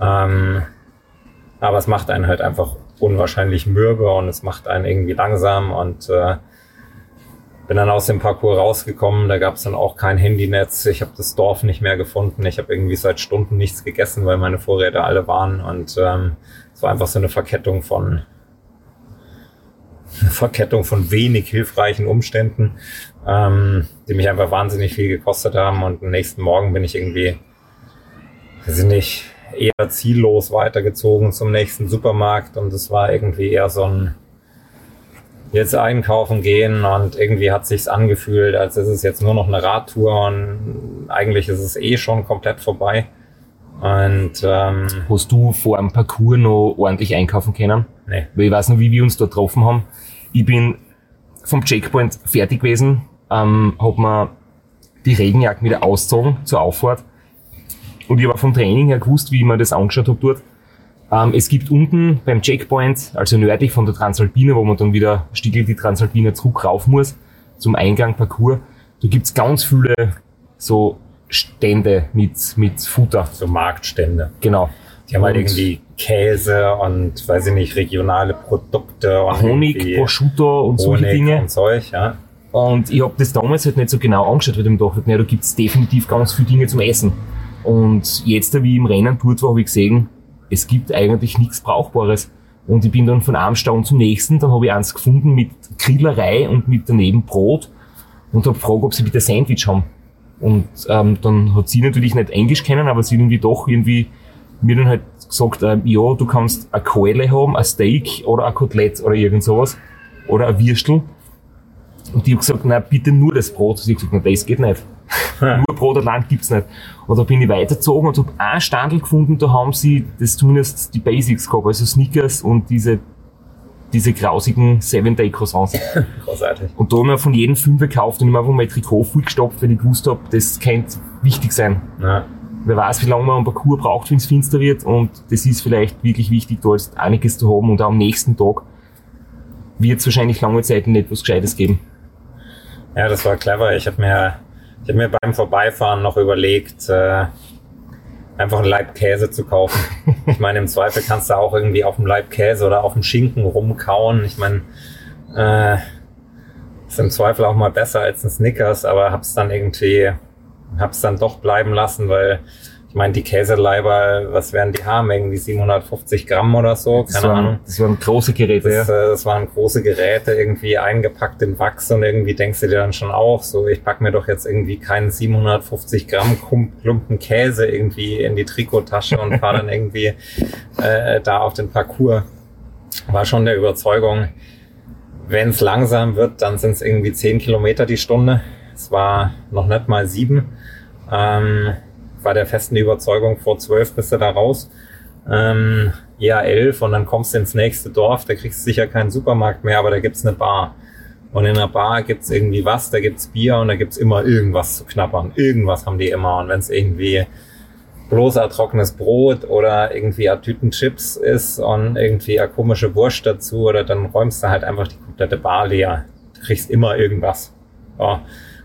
Ähm, aber es macht einen halt einfach unwahrscheinlich mürbe und es macht einen irgendwie langsam und äh, bin dann aus dem Parcours rausgekommen, da gab es dann auch kein Handynetz, ich habe das Dorf nicht mehr gefunden, ich habe irgendwie seit Stunden nichts gegessen, weil meine Vorräte alle waren. Und ähm, es war einfach so eine Verkettung von Verkettung von wenig hilfreichen Umständen, ähm, die mich einfach wahnsinnig viel gekostet haben. Und am nächsten Morgen bin ich irgendwie, weiß ich eher ziellos weitergezogen zum nächsten Supermarkt. Und es war irgendwie eher so ein jetzt einkaufen gehen. Und irgendwie hat sich's angefühlt, als ist es jetzt nur noch eine Radtour. Und eigentlich ist es eh schon komplett vorbei. Und ähm, hast du vor dem Parcours noch ordentlich einkaufen können? Nee. Weil ich weiß noch, wie wir uns da getroffen haben. Ich bin vom Checkpoint fertig gewesen, ähm, hab mir die Regenjacke wieder ausgezogen zur Auffahrt. Und ich habe vom Training her gewusst, wie ich mir das angeschaut habe dort. Ähm, es gibt unten beim Checkpoint, also nördlich von der Transalpine, wo man dann wieder Stiegel die Transalpine zurück rauf muss, zum Eingang Parcours, da gibt's ganz viele so Stände mit, mit Futter. so Marktstände. Genau. Die haben halt irgendwie Käse und, weiß ich nicht, regionale Produkte und Honig, Prosciutto und solche Honig Dinge. und Zeug, ja. Und ich habe das damals halt nicht so genau angeschaut, weil ich mir gedacht habe, naja, da gibt's definitiv ganz viele Dinge zum Essen. Und jetzt, wie ich im Rennen dort war, habe ich gesehen, es gibt eigentlich nichts Brauchbares. Und ich bin dann von einem Stand zum nächsten, dann habe ich eins gefunden mit Grillerei und mit daneben Brot und habe gefragt, ob sie bitte Sandwich haben. Und ähm, dann hat sie natürlich nicht Englisch kennen, aber sie irgendwie doch irgendwie mir dann halt gesagt, ähm, ja, du kannst eine Keule haben, ein Steak oder ein Kotelett oder irgend sowas. Oder ein Würstel. Und die hat gesagt, nein, bitte nur das Brot. Sie hat gesagt, nein, das geht nicht. *laughs* nur Brot allein gibt's nicht. Und da bin ich weitergezogen und habe einen Standel gefunden, da haben sie das zumindest die Basics gehabt, also Snickers und diese, diese grausigen Seven-Day-Croissants. *laughs* Großartig. Und da haben wir von jedem fünf gekauft und ich habe einfach mein Trikot vollgestopft, weil ich gewusst habe, das könnte wichtig sein. Ja. Wer weiß, wie lange man einen Parcours braucht, wenn es finster wird und das ist vielleicht wirklich wichtig, da jetzt einiges zu haben und auch am nächsten Tag wird es wahrscheinlich lange Zeit nicht was Gescheites geben. ja, das war clever. Ich habe mir, ich hab mir beim Vorbeifahren noch überlegt, äh, einfach einen Laib Käse zu kaufen. Ich meine, im Zweifel kannst du auch irgendwie auf dem Laib Käse oder auf dem Schinken rumkauen. Ich meine, äh, ist im Zweifel auch mal besser als ein Snickers, aber hab's dann irgendwie, hab's dann doch bleiben lassen, weil ich meine, die Käseleiber, was werden die haben? Irgendwie 750 Gramm oder so, Das keine Ahnung. waren, das waren große Geräte, Das, ja. äh, das waren große Geräte, irgendwie eingepackt in Wachs und irgendwie denkst du dir dann schon auch, so ich pack mir doch jetzt irgendwie keinen 750 Gramm Klump- Klumpen Käse irgendwie in die Trikottasche und fahre dann irgendwie *laughs* äh, da auf den Parcours. War schon der Überzeugung, wenn es langsam wird, dann sind es irgendwie 10 Kilometer die Stunde. Es war noch nicht mal sieben. Ähm, war der festen Überzeugung, vor zwölf bist du da raus. Ähm, ja, elf und dann kommst du ins nächste Dorf, da kriegst du sicher keinen Supermarkt mehr, aber da gibt's eine Bar. Und in der Bar gibt's irgendwie was, da gibt's Bier und da gibt's immer irgendwas zu knabbern. Irgendwas haben die immer. Und wenn es irgendwie bloß ein trockenes Brot oder irgendwie ein Tüten Chips ist und irgendwie eine komische Wurst dazu, oder dann räumst du halt einfach die komplette Bar leer. Du kriegst immer irgendwas. Ja.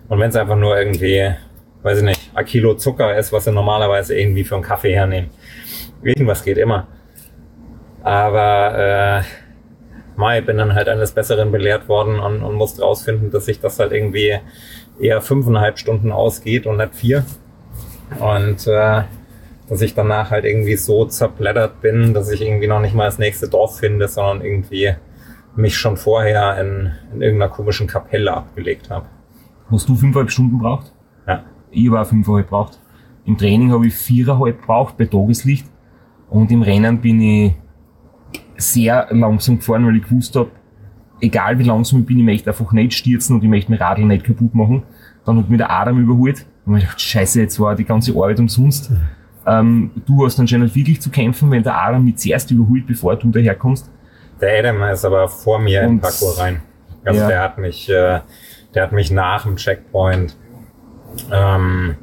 Und wenn es einfach nur irgendwie, weiß ich nicht, ein Kilo Zucker ist, was sie normalerweise irgendwie für einen Kaffee hernehmen. Irgendwas geht immer. Aber äh, Mai bin dann halt eines Besseren belehrt worden und, und musste rausfinden, dass sich das halt irgendwie eher fünfeinhalb Stunden ausgeht und nicht vier. Und äh, dass ich danach halt irgendwie so zerblättert bin, dass ich irgendwie noch nicht mal das nächste Dorf finde, sondern irgendwie mich schon vorher in, in irgendeiner komischen Kapelle abgelegt habe. Hast du fünfeinhalb Stunden braucht? Ich war fünfeinhalb braucht. Im Training habe ich viereinhalb gebraucht bei Tageslicht und im Rennen bin ich sehr langsam gefahren, weil ich gewusst habe, egal wie langsam ich bin, ich möchte einfach nicht stürzen und ich möchte mein Radl nicht kaputt machen. Dann hat mir der Adam überholt und ich gedacht, scheiße, jetzt war die ganze Arbeit umsonst. Ähm, du hast anscheinend wirklich zu kämpfen, wenn der Adam mich zuerst überholt, bevor du daherkommst. Der Adam ist aber vor mir und, in Parcours rein. Also ja. der hat mich, äh, der hat mich nach dem Checkpoint, ähm,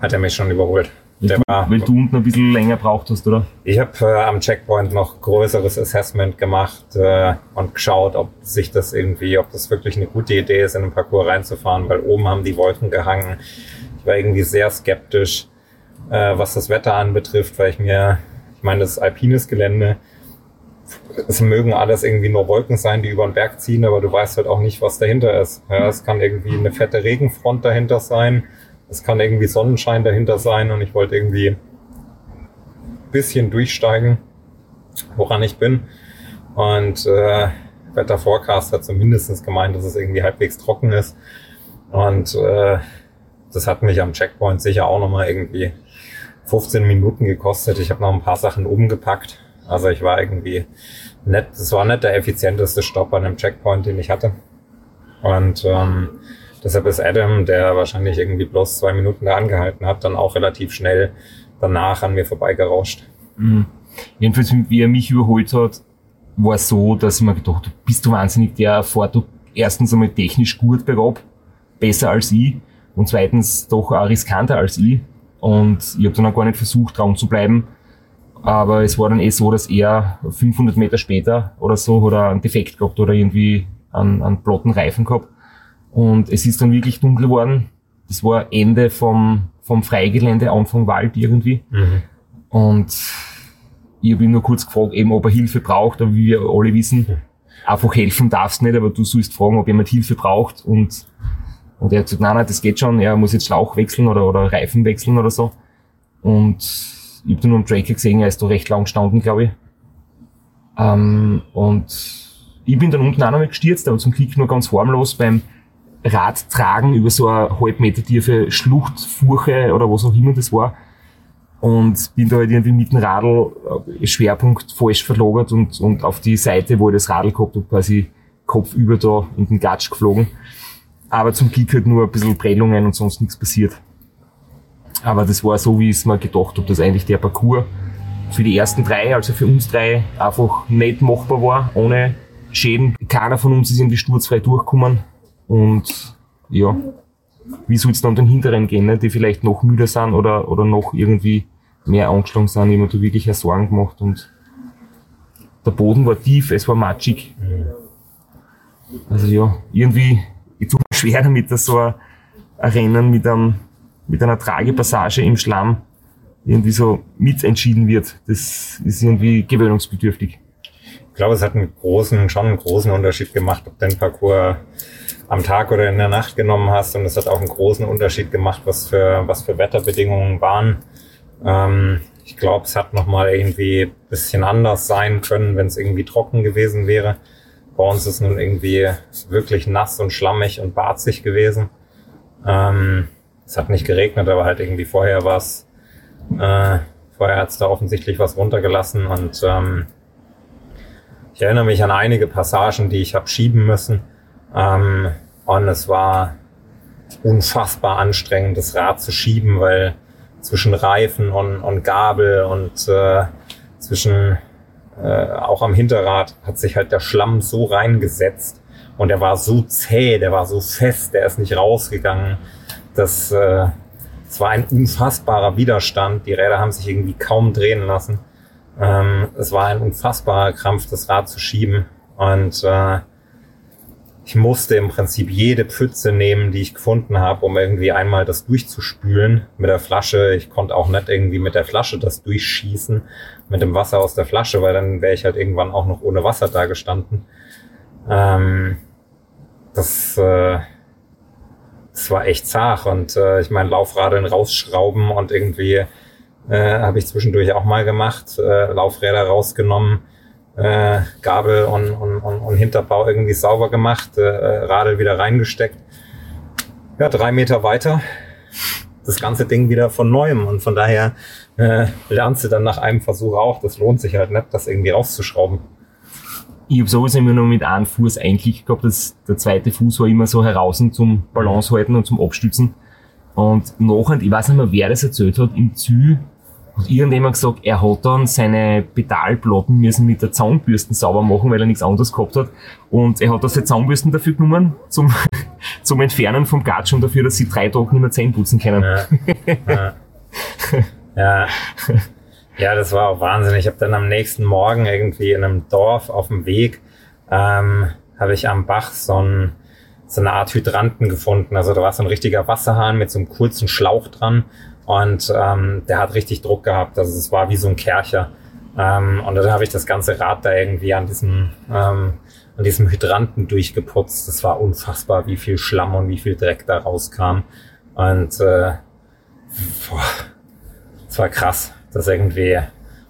hat er mich schon überholt. Weil, du, war, weil du unten ein bisschen länger braucht hast, oder? Ich habe äh, am Checkpoint noch größeres Assessment gemacht äh, und geschaut, ob sich das irgendwie, ob das wirklich eine gute Idee ist, in den Parcours reinzufahren, weil oben haben die Wolken gehangen. Ich war irgendwie sehr skeptisch, äh, was das Wetter anbetrifft, weil ich mir, ich meine, das ist alpines Gelände. Es mögen alles irgendwie nur Wolken sein, die über den Berg ziehen, aber du weißt halt auch nicht, was dahinter ist. Ja, es kann irgendwie eine fette Regenfront dahinter sein es kann irgendwie Sonnenschein dahinter sein und ich wollte irgendwie ein bisschen durchsteigen, woran ich bin. Und äh, Wetter Forecast hat zumindest gemeint, dass es irgendwie halbwegs trocken ist. Und äh, das hat mich am Checkpoint sicher auch nochmal irgendwie 15 Minuten gekostet. Ich habe noch ein paar Sachen umgepackt. Also ich war irgendwie nett, das war nicht der effizienteste Stopp an einem Checkpoint, den ich hatte. Und ähm, Deshalb ist Adam, der wahrscheinlich irgendwie bloß zwei Minuten da angehalten hat, dann auch relativ schnell danach an mir vorbeigerauscht. Mhm. Jedenfalls, wie er mich überholt hat, war es so, dass ich mir gedacht habe, bist du wahnsinnig, der fährt du erstens einmal technisch gut bergab, besser als ich und zweitens doch auch riskanter als ich. Und ich habe dann auch gar nicht versucht, dran zu bleiben. Aber es war dann eh so, dass er 500 Meter später oder so oder einen Defekt gehabt oder irgendwie einen, einen platten Reifen gehabt. Und es ist dann wirklich dunkel geworden. Das war Ende vom, vom Freigelände, Anfang Wald irgendwie. Mhm. Und ich habe ihn nur kurz gefragt, eben ob er Hilfe braucht, aber wie wir alle wissen, einfach helfen darfst nicht, aber du sollst fragen, ob jemand Hilfe braucht. Und, und er hat gesagt, nein, nein, das geht schon, er muss jetzt Schlauch wechseln oder, oder Reifen wechseln oder so. Und ich habe nur am Tracker gesehen, er ist da recht lang gestanden, glaube ich. Ähm, und ich bin dann unten auch noch mal gestürzt, aber zum Glück nur ganz harmlos beim Rad tragen über so eine halb Meter tiefe Schluchtfurche oder was auch immer das war. Und bin da halt irgendwie mit dem Radl äh, Schwerpunkt falsch verlagert und, und auf die Seite, wo ich das Radl gehabt habe, quasi kopfüber da in den Gatsch geflogen. Aber zum Glück halt nur ein bisschen Prellungen und sonst nichts passiert. Aber das war so, wie ich es mir gedacht habe, dass eigentlich der Parcours für die ersten drei, also für uns drei, einfach nicht machbar war, ohne Schäden. Keiner von uns ist irgendwie sturzfrei durchgekommen. Und ja, wie soll es dann den Hinteren gehen, ne? die vielleicht noch müder sind oder, oder noch irgendwie mehr angeschlagen sind, jemand hat wirklich Sorgen gemacht und der Boden war tief, es war matschig. Also ja, irgendwie, ich tue mir schwer damit, dass so ein, ein Rennen mit, einem, mit einer Tragepassage im Schlamm irgendwie so mitentschieden wird. Das ist irgendwie gewöhnungsbedürftig. Ich glaube, es hat einen großen, schon einen großen Unterschied gemacht, ob dein Parcours am Tag oder in der Nacht genommen hast. Und es hat auch einen großen Unterschied gemacht, was für, was für Wetterbedingungen waren. Ähm, ich glaube, es hat nochmal irgendwie bisschen anders sein können, wenn es irgendwie trocken gewesen wäre. Bei uns ist nun irgendwie wirklich nass und schlammig und barzig gewesen. Ähm, es hat nicht geregnet, aber halt irgendwie vorher war es, äh, vorher hat es da offensichtlich was runtergelassen und ähm, ich erinnere mich an einige Passagen, die ich habe schieben müssen ähm, und es war unfassbar anstrengend, das Rad zu schieben, weil zwischen Reifen und, und Gabel und äh, zwischen äh, auch am Hinterrad hat sich halt der Schlamm so reingesetzt und der war so zäh, der war so fest, der ist nicht rausgegangen. Das, äh, das war ein unfassbarer Widerstand. Die Räder haben sich irgendwie kaum drehen lassen. Ähm, es war ein unfassbarer Krampf, das Rad zu schieben. Und äh, ich musste im Prinzip jede Pfütze nehmen, die ich gefunden habe, um irgendwie einmal das durchzuspülen mit der Flasche. Ich konnte auch nicht irgendwie mit der Flasche das durchschießen, mit dem Wasser aus der Flasche, weil dann wäre ich halt irgendwann auch noch ohne Wasser da gestanden. Ähm, das, äh, das war echt zart und äh, ich meine, Laufradeln rausschrauben und irgendwie äh, habe ich zwischendurch auch mal gemacht, äh, Laufräder rausgenommen äh, Gabel und, und, und, und Hinterbau irgendwie sauber gemacht, äh, Radl wieder reingesteckt. Ja, drei Meter weiter. das ganze Ding wieder von neuem. Und von daher äh, lernst du dann nach einem Versuch auch, das lohnt sich halt nicht, das irgendwie rauszuschrauben. Ich habe sowieso immer nur mit einem Fuß eigentlich gehabt, dass der zweite Fuß war immer so heraus zum Balance halten und zum Abstützen. Und nachher, ich weiß nicht mehr, wer das erzählt hat, im Zü hat irgendjemand gesagt, er hat dann seine Pedalplatten müssen mit der Zahnbürsten sauber machen, weil er nichts anderes gehabt hat. Und er hat das seine Zahnbürsten dafür genommen, zum, *laughs* zum Entfernen vom Gatsch und dafür, dass sie drei Tage nicht mehr Zähne putzen können. Ja. *laughs* ja. ja. Ja. das war auch Wahnsinn. Ich habe dann am nächsten Morgen irgendwie in einem Dorf auf dem Weg, ähm, habe ich am Bach so ein so eine Art Hydranten gefunden. Also da war so ein richtiger Wasserhahn mit so einem kurzen Schlauch dran und ähm, der hat richtig Druck gehabt. Also es war wie so ein Kercher. Ähm, und dann habe ich das ganze Rad da irgendwie an diesem, ähm, an diesem Hydranten durchgeputzt. Das war unfassbar, wie viel Schlamm und wie viel Dreck da rauskam. Und äh, boah, das war krass, das irgendwie.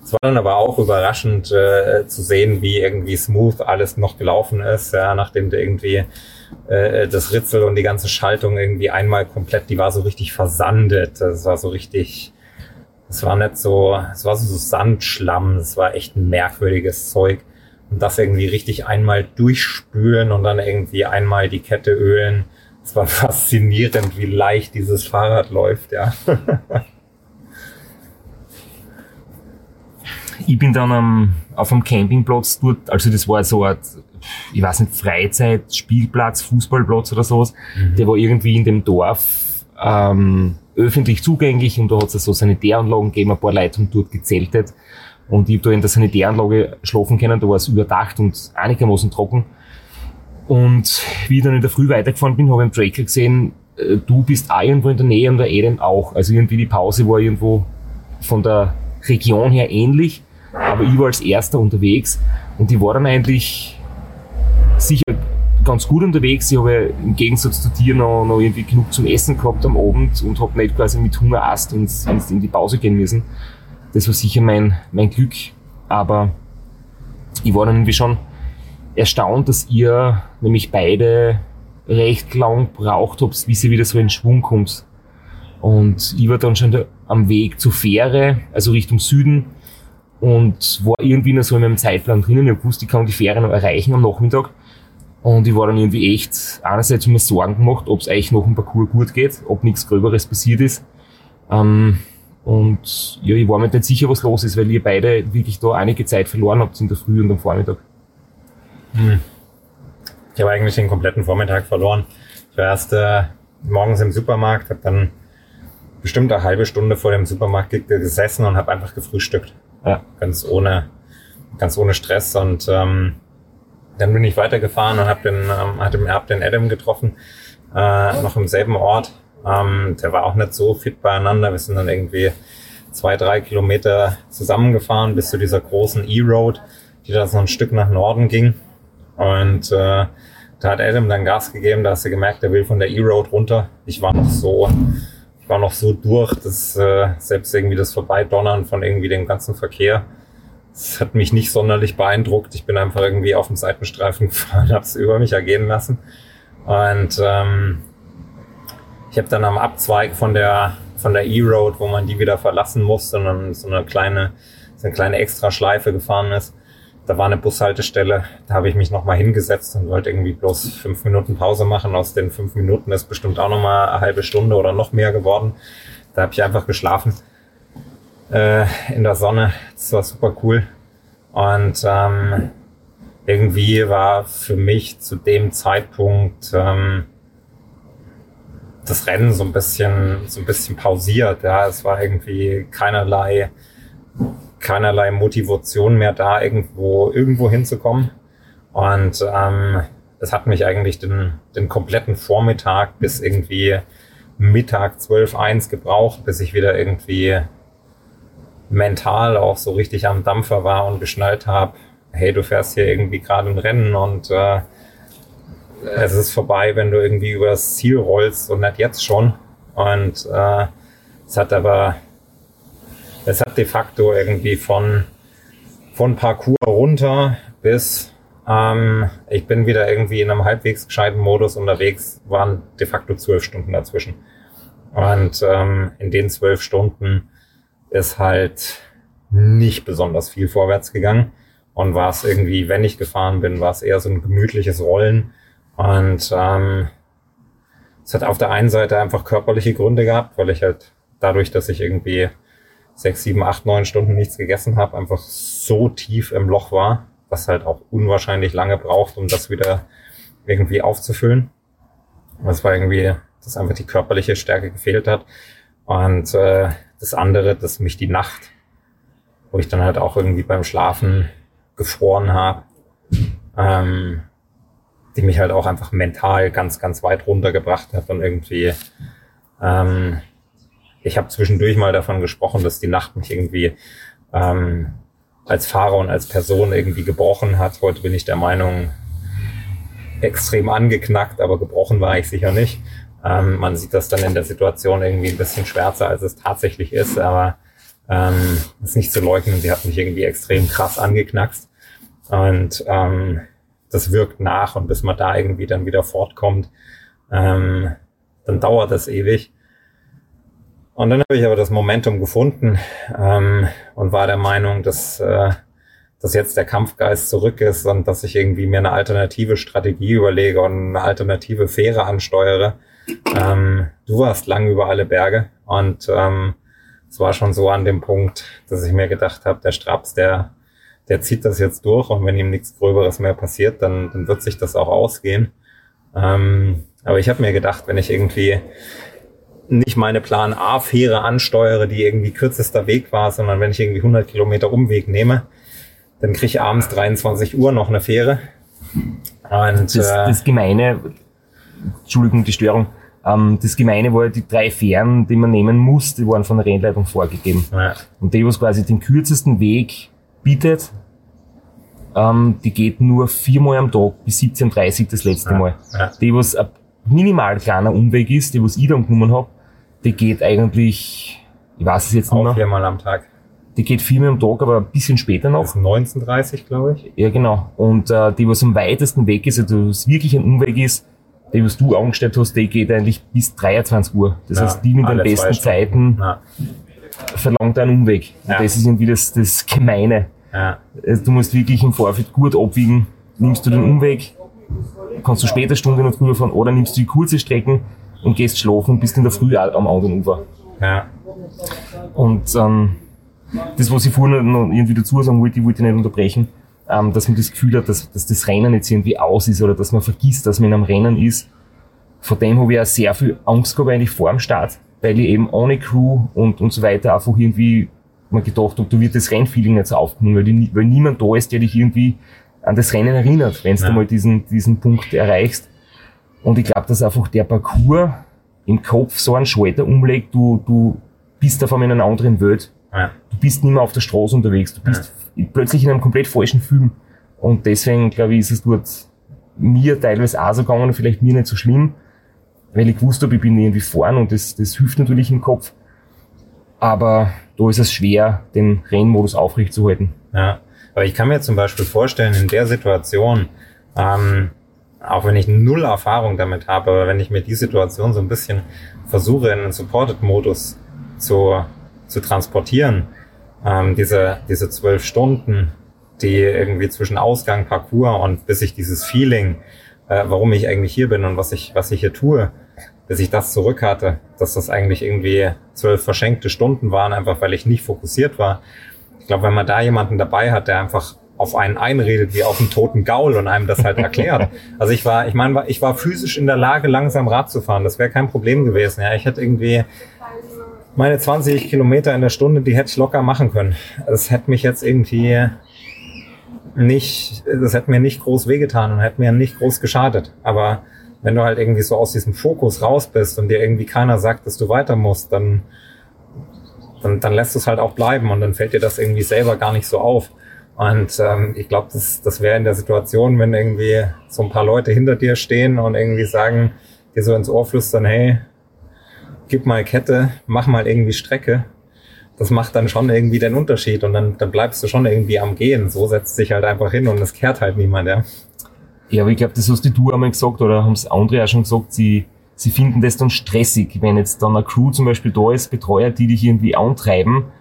Es war dann aber auch überraschend äh, zu sehen, wie irgendwie smooth alles noch gelaufen ist, ja, nachdem du irgendwie äh, das Ritzel und die ganze Schaltung irgendwie einmal komplett, die war so richtig versandet. Das war so richtig, es war nicht so, es war so Sandschlamm, es war echt ein merkwürdiges Zeug. Und das irgendwie richtig einmal durchspülen und dann irgendwie einmal die Kette ölen. Es war *laughs* faszinierend, wie leicht dieses Fahrrad läuft, ja. *laughs* ich bin dann am, auf einem Campingplatz dort, also das war so Art ich weiß nicht, Freizeit, Spielplatz, Fußballplatz oder sowas. Mhm. Der war irgendwie in dem Dorf ähm, öffentlich zugänglich und da hat es so Sanitäranlagen gegeben, ein paar Leute haben dort gezeltet. Und ich habe da in der Sanitäranlage schlafen können, da war es überdacht und einigermaßen trocken. Und wie ich dann in der Früh weitergefahren bin, habe ich im Tracker gesehen, äh, du bist auch irgendwo in der Nähe und der Eden auch. Also irgendwie die Pause war irgendwo von der Region her ähnlich, aber ich war als erster unterwegs und die war dann eigentlich sicher ganz gut unterwegs. Ich habe im Gegensatz zu dir noch, noch irgendwie genug zum Essen gehabt am Abend und habe nicht quasi mit Hunger erst ins, ins, in die Pause gehen müssen. Das war sicher mein, mein Glück. Aber ich war dann irgendwie schon erstaunt, dass ihr nämlich beide recht lang braucht habt, bis ihr wieder so in Schwung kommt. Und ich war dann schon am Weg zur Fähre, also Richtung Süden, und war irgendwie noch so in meinem Zeitplan drinnen. Ich wusste, ich kann die Fähre noch erreichen am Nachmittag. Und ich war dann irgendwie echt einerseits mir Sorgen gemacht, ob es eigentlich noch im Parcours gut geht, ob nichts Gröberes passiert ist. Ähm, und ja, ich war mir nicht sicher, was los ist, weil ihr beide wirklich da einige Zeit verloren habt in der Früh und am Vormittag. Hm. Ich habe eigentlich den kompletten Vormittag verloren. Ich war erst äh, morgens im Supermarkt, habe dann bestimmt eine halbe Stunde vor dem Supermarkt gesessen und habe einfach gefrühstückt. Ja. Ganz ohne, ganz ohne Stress und ähm, dann bin ich weitergefahren und habe den, ähm, hab den Adam getroffen, äh, noch im selben Ort. Ähm, der war auch nicht so fit beieinander. Wir sind dann irgendwie zwei, drei Kilometer zusammengefahren bis zu dieser großen E-Road, die da so ein Stück nach Norden ging. Und äh, da hat Adam dann Gas gegeben, da hast du gemerkt, er will von der E-Road runter. Ich war noch so, war noch so durch, dass äh, selbst irgendwie das Vorbeidonnern von irgendwie dem ganzen Verkehr das hat mich nicht sonderlich beeindruckt. Ich bin einfach irgendwie auf dem Seitenstreifen *laughs* gefahren, habe es über mich ergehen lassen. Und ähm, ich habe dann am Abzweig von der von der E-Road, wo man die wieder verlassen musste und so eine kleine so eine kleine Extraschleife gefahren ist. Da war eine Bushaltestelle, da habe ich mich nochmal hingesetzt und wollte irgendwie bloß fünf Minuten Pause machen. Aus den fünf Minuten ist bestimmt auch nochmal eine halbe Stunde oder noch mehr geworden. Da habe ich einfach geschlafen äh, in der Sonne. Das war super cool. Und ähm, irgendwie war für mich zu dem Zeitpunkt ähm, das Rennen so ein bisschen so ein bisschen pausiert. Ja, es war irgendwie keinerlei keinerlei Motivation mehr da, irgendwo irgendwo hinzukommen. Und ähm, es hat mich eigentlich den, den kompletten Vormittag bis irgendwie Mittag 12, 1 gebraucht, bis ich wieder irgendwie mental auch so richtig am Dampfer war und geschnallt habe, hey, du fährst hier irgendwie gerade ein Rennen und äh, es ist vorbei, wenn du irgendwie über das Ziel rollst und nicht jetzt schon. Und äh, es hat aber, es hat de facto irgendwie von, von Parcours runter bis ähm, ich bin wieder irgendwie in einem halbwegs gescheiten Modus unterwegs, waren de facto zwölf Stunden dazwischen. Und ähm, in den zwölf Stunden ist halt nicht besonders viel vorwärts gegangen. Und war es irgendwie, wenn ich gefahren bin, war es eher so ein gemütliches Rollen. Und ähm, es hat auf der einen Seite einfach körperliche Gründe gehabt, weil ich halt dadurch, dass ich irgendwie sechs, sieben, acht, neun Stunden nichts gegessen habe, einfach so tief im Loch war, was halt auch unwahrscheinlich lange braucht, um das wieder irgendwie aufzufüllen. Das war irgendwie, dass einfach die körperliche Stärke gefehlt hat. Und äh, das andere, dass mich die Nacht, wo ich dann halt auch irgendwie beim Schlafen gefroren habe, ähm, die mich halt auch einfach mental ganz, ganz weit runtergebracht hat und irgendwie, ähm, ich habe zwischendurch mal davon gesprochen, dass die Nacht mich irgendwie ähm, als Fahrer und als Person irgendwie gebrochen hat. Heute bin ich der Meinung, extrem angeknackt, aber gebrochen war ich sicher nicht. Ähm, man sieht das dann in der Situation irgendwie ein bisschen schwärzer, als es tatsächlich ist, aber ähm, ist nicht zu leugnen, sie hat mich irgendwie extrem krass angeknackst. Und ähm, das wirkt nach und bis man da irgendwie dann wieder fortkommt, ähm, dann dauert das ewig. Und dann habe ich aber das Momentum gefunden ähm, und war der Meinung, dass, äh, dass jetzt der Kampfgeist zurück ist und dass ich irgendwie mir eine alternative Strategie überlege und eine alternative Fähre ansteuere. Ähm, du warst lang über alle Berge und ähm, es war schon so an dem Punkt, dass ich mir gedacht habe, der Straps, der der zieht das jetzt durch und wenn ihm nichts Gröberes mehr passiert, dann, dann wird sich das auch ausgehen. Ähm, aber ich habe mir gedacht, wenn ich irgendwie nicht meine Plan A-Fähre ansteuere, die irgendwie kürzester Weg war, sondern wenn ich irgendwie 100 Kilometer Umweg nehme, dann kriege ich abends 23 Uhr noch eine Fähre. Und, das, äh, das Gemeine, Entschuldigung, die Störung, ähm, das Gemeine war, die drei Fähren, die man nehmen muss, die waren von der Rennleitung vorgegeben. Ja. Und die, was quasi den kürzesten Weg bietet, ähm, die geht nur viermal am Tag bis 17.30 Uhr das letzte Mal. Ja. Die, was ein minimal kleiner Umweg ist, die, was ich dann genommen habe, die geht eigentlich, ich weiß es jetzt nicht mehr. viermal am Tag. Die geht viermal am Tag, aber ein bisschen später noch. Das ist 19.30 glaube ich. Ja, genau. Und äh, die, was am weitesten weg ist, also was wirklich ein Umweg ist, die, was du angestellt hast, die geht eigentlich bis 23 Uhr. Das ja, heißt, die mit den besten Zeiten ja. verlangt einen Umweg. Und das ist irgendwie das, das Gemeine. Ja. Also du musst wirklich im Vorfeld gut abwiegen. Nimmst du den Umweg, kannst du später Stunde noch früher fahren oder nimmst du die kurze Strecken und gehst schlafen und bist in der Früh am anderen Ufer. Ja. Und ähm, das, was ich vorhin noch irgendwie dazu sagen wollte, ich wollte nicht unterbrechen, ähm, dass man das Gefühl hat, dass, dass das Rennen jetzt irgendwie aus ist oder dass man vergisst, dass man in einem Rennen ist. Vor dem habe ich auch sehr viel Angst gehabt eigentlich vor dem Start, weil ich eben ohne Crew und, und so weiter einfach irgendwie mir gedacht habe, du wirst das Rennfeeling nicht so aufkommen, weil, die, weil niemand da ist, der dich irgendwie an das Rennen erinnert, wenn du mal diesen, diesen Punkt erreichst. Und ich glaube, dass einfach der Parcours im Kopf so einen Schalter umlegt, du, du bist einmal in einer anderen Welt. Ja. Du bist nicht mehr auf der Straße unterwegs, du bist ja. plötzlich in einem komplett falschen Film. Und deswegen, glaube ich, ist es dort mir teilweise auch so gegangen, vielleicht mir nicht so schlimm, weil ich gewusst habe, ich bin irgendwie vorn und das, das hilft natürlich im Kopf. Aber da ist es schwer, den Rennmodus aufrechtzuerhalten. Ja, aber ich kann mir zum Beispiel vorstellen, in der Situation, ähm, auch wenn ich null Erfahrung damit habe, aber wenn ich mir die Situation so ein bisschen versuche, in einen Supported-Modus zu, zu transportieren, ähm, diese, diese zwölf Stunden, die irgendwie zwischen Ausgang, Parcours und bis ich dieses Feeling, äh, warum ich eigentlich hier bin und was ich, was ich hier tue, bis ich das zurück hatte, dass das eigentlich irgendwie zwölf verschenkte Stunden waren, einfach weil ich nicht fokussiert war. Ich glaube, wenn man da jemanden dabei hat, der einfach auf einen einredet wie auf einen toten Gaul und einem das halt *laughs* erklärt. Also ich war, ich meine, ich war physisch in der Lage, langsam Rad zu fahren. Das wäre kein Problem gewesen. Ja, ich hätte irgendwie meine 20 Kilometer in der Stunde, die hätte ich locker machen können. Das hätte mich jetzt irgendwie nicht, das hätte mir nicht groß wehgetan und hätte mir nicht groß geschadet. Aber wenn du halt irgendwie so aus diesem Fokus raus bist und dir irgendwie keiner sagt, dass du weiter musst, dann, dann, dann lässt du es halt auch bleiben und dann fällt dir das irgendwie selber gar nicht so auf. Und ähm, ich glaube, das, das wäre in der Situation, wenn irgendwie so ein paar Leute hinter dir stehen und irgendwie sagen, dir so ins Ohr flüstern, hey, gib mal Kette, mach mal irgendwie Strecke. Das macht dann schon irgendwie den Unterschied und dann, dann bleibst du schon irgendwie am Gehen. So setzt sich halt einfach hin und es kehrt halt niemand, ja. Ja, aber ich glaube, das hast du einmal gesagt oder haben es andere auch schon gesagt, sie, sie finden das dann stressig, wenn jetzt dann eine Crew zum Beispiel da ist, Betreuer, die dich irgendwie antreiben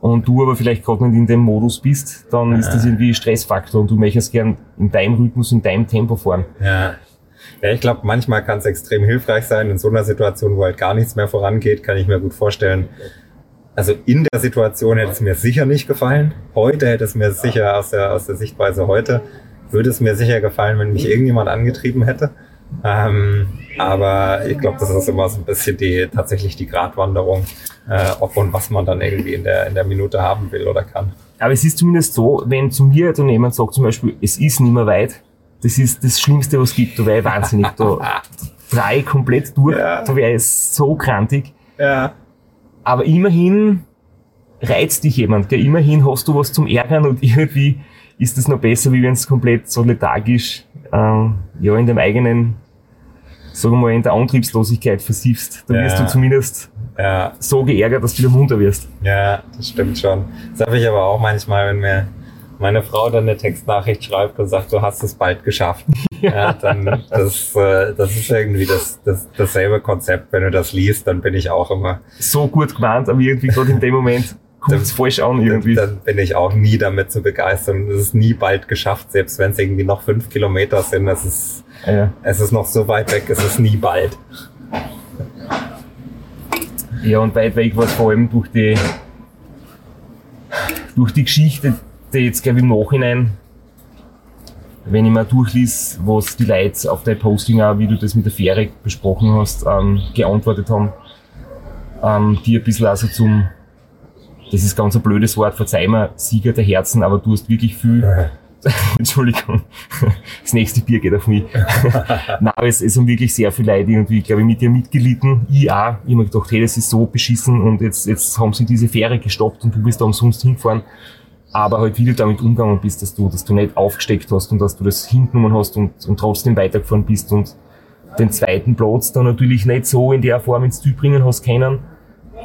und du aber vielleicht gerade nicht in dem Modus bist, dann ist das irgendwie ein Stressfaktor und du möchtest gern in deinem Rhythmus, in deinem Tempo fahren. Ja. Ja, ich glaube, manchmal kann es extrem hilfreich sein. In so einer Situation, wo halt gar nichts mehr vorangeht, kann ich mir gut vorstellen. Also in der Situation hätte es mir sicher nicht gefallen. Heute hätte es mir sicher aus der, aus der Sichtweise heute, würde es mir sicher gefallen, wenn mich irgendjemand angetrieben hätte. Ähm, aber ich glaube, das ist immer so ein bisschen die tatsächlich die Gratwanderung, äh, ob und was man dann irgendwie in der, in der Minute haben will oder kann. Aber es ist zumindest so, wenn zu mir dann jemand sagt zum Beispiel, es ist nicht mehr weit, das ist das Schlimmste, was es gibt, da wäre ich wahnsinnig. Da *laughs* drei komplett durch, Ja. da wäre ich so krantig. Ja. Aber immerhin reizt dich jemand, gell? immerhin hast du was zum Ärgern und *laughs* irgendwie ist es noch besser, wie wenn es komplett so lethargisch ähm, ja, in dem eigenen, sagen wir mal, in der Antriebslosigkeit versiefst. Da Ja. wirst du zumindest Ja, so geärgert, dass du wieder munter wirst. Ja, das stimmt schon. Das habe ich aber auch manchmal, wenn mir meine Frau dann eine Textnachricht schreibt und sagt, du hast es bald geschafft. *laughs* Ja, dann das, äh, das ist irgendwie das, das, dasselbe Konzept. Wenn du das liest, dann bin ich auch immer, So gut gemeint, aber irgendwie gerade in dem Moment es falsch an dann, irgendwie. dann bin ich auch nie damit zu begeistern. Es ist nie bald geschafft, selbst wenn es irgendwie noch fünf Kilometer sind. Es ist, Ja. es ist noch so weit weg, es ist nie bald. Ja, und weit weg war es vor allem durch die, durch die Geschichte, die jetzt, glaube ich, im Nachhinein, wenn ich mal durchlies, was die Leute auf dein Posting auch, wie du das mit der Fähre besprochen hast, ähm, geantwortet haben, ähm, die ein bisschen also zum, das ist ganz ein blödes Wort, verzeih mir, Sieger der Herzen, aber du hast wirklich viel, *laughs* Entschuldigung, *laughs* das nächste Bier geht auf mich. *laughs* Nein, es, es haben wirklich sehr viele Leute irgendwie, glaube ich, mit dir mitgelitten. Ich auch. Ich hab mir gedacht, hey, das ist so beschissen und jetzt, jetzt haben sie diese Fähre gestoppt und du bist da umsonst hingefahren. Aber halt, wie du damit umgegangen bist, dass du, dass du nicht aufgesteckt hast und dass du das hingenommen hast und, und trotzdem weitergefahren bist und den zweiten Platz dann natürlich nicht so in der Form ins Ziel bringen hast können.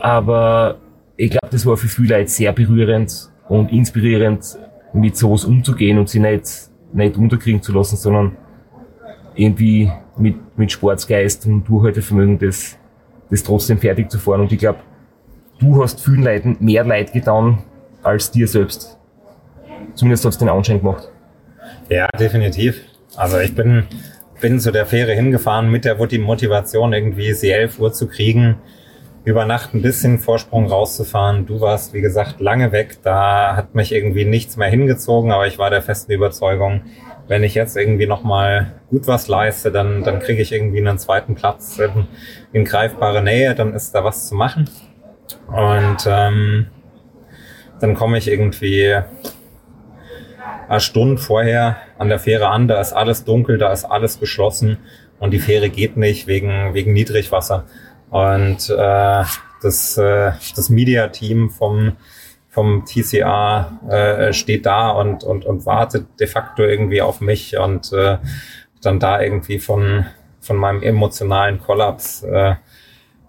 Aber ich glaube, das war für viele Leute sehr berührend und inspirierend, mit sowas umzugehen und sie nicht, nicht unterkriegen zu lassen, sondern irgendwie mit, mit Sportsgeist und Durchhaltevermögen das, das trotzdem fertig zu fahren. Und ich glaube, du hast vielen Leuten mehr Leid getan als dir selbst. Zumindest hat es den Anschein gemacht. Ja, definitiv. Also ich bin, bin zu der Fähre hingefahren mit der Motivation, irgendwie sie 11 Uhr zu kriegen, über Nacht ein bisschen Vorsprung rauszufahren. Du warst, wie gesagt, lange weg. Da hat mich irgendwie nichts mehr hingezogen, aber ich war der festen Überzeugung, wenn ich jetzt irgendwie nochmal gut was leiste, dann, dann kriege ich irgendwie einen zweiten Platz in, in greifbare Nähe, dann ist da was zu machen. Und ähm, dann komme ich irgendwie eine Stunde vorher an der Fähre an, da ist alles dunkel, da ist alles geschlossen und die Fähre geht nicht wegen, wegen Niedrigwasser. Und äh, das, äh, das Media-Team vom, vom TCA äh, steht da und, und, und wartet de facto irgendwie auf mich und äh, dann da irgendwie von, von meinem emotionalen Kollaps äh,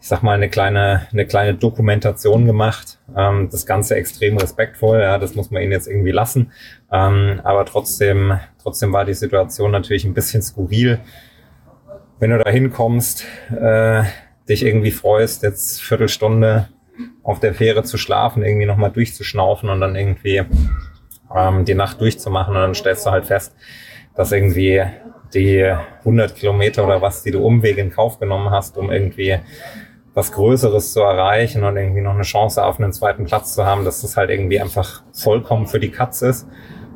ich sag mal, eine kleine, eine kleine Dokumentation gemacht. Ähm, das Ganze extrem respektvoll, ja, das muss man ihnen jetzt irgendwie lassen. Ähm, aber trotzdem, trotzdem war die Situation natürlich ein bisschen skurril. Wenn du da hinkommst, äh, dich irgendwie freust, jetzt Viertelstunde auf der Fähre zu schlafen, irgendwie nochmal durchzuschnaufen und dann irgendwie ähm, die Nacht durchzumachen. Und dann stellst du halt fest, dass irgendwie die 100 Kilometer oder was, die du Umwege in Kauf genommen hast, um irgendwie was Größeres zu erreichen und irgendwie noch eine Chance auf einen zweiten Platz zu haben, dass das halt irgendwie einfach vollkommen für die Katz ist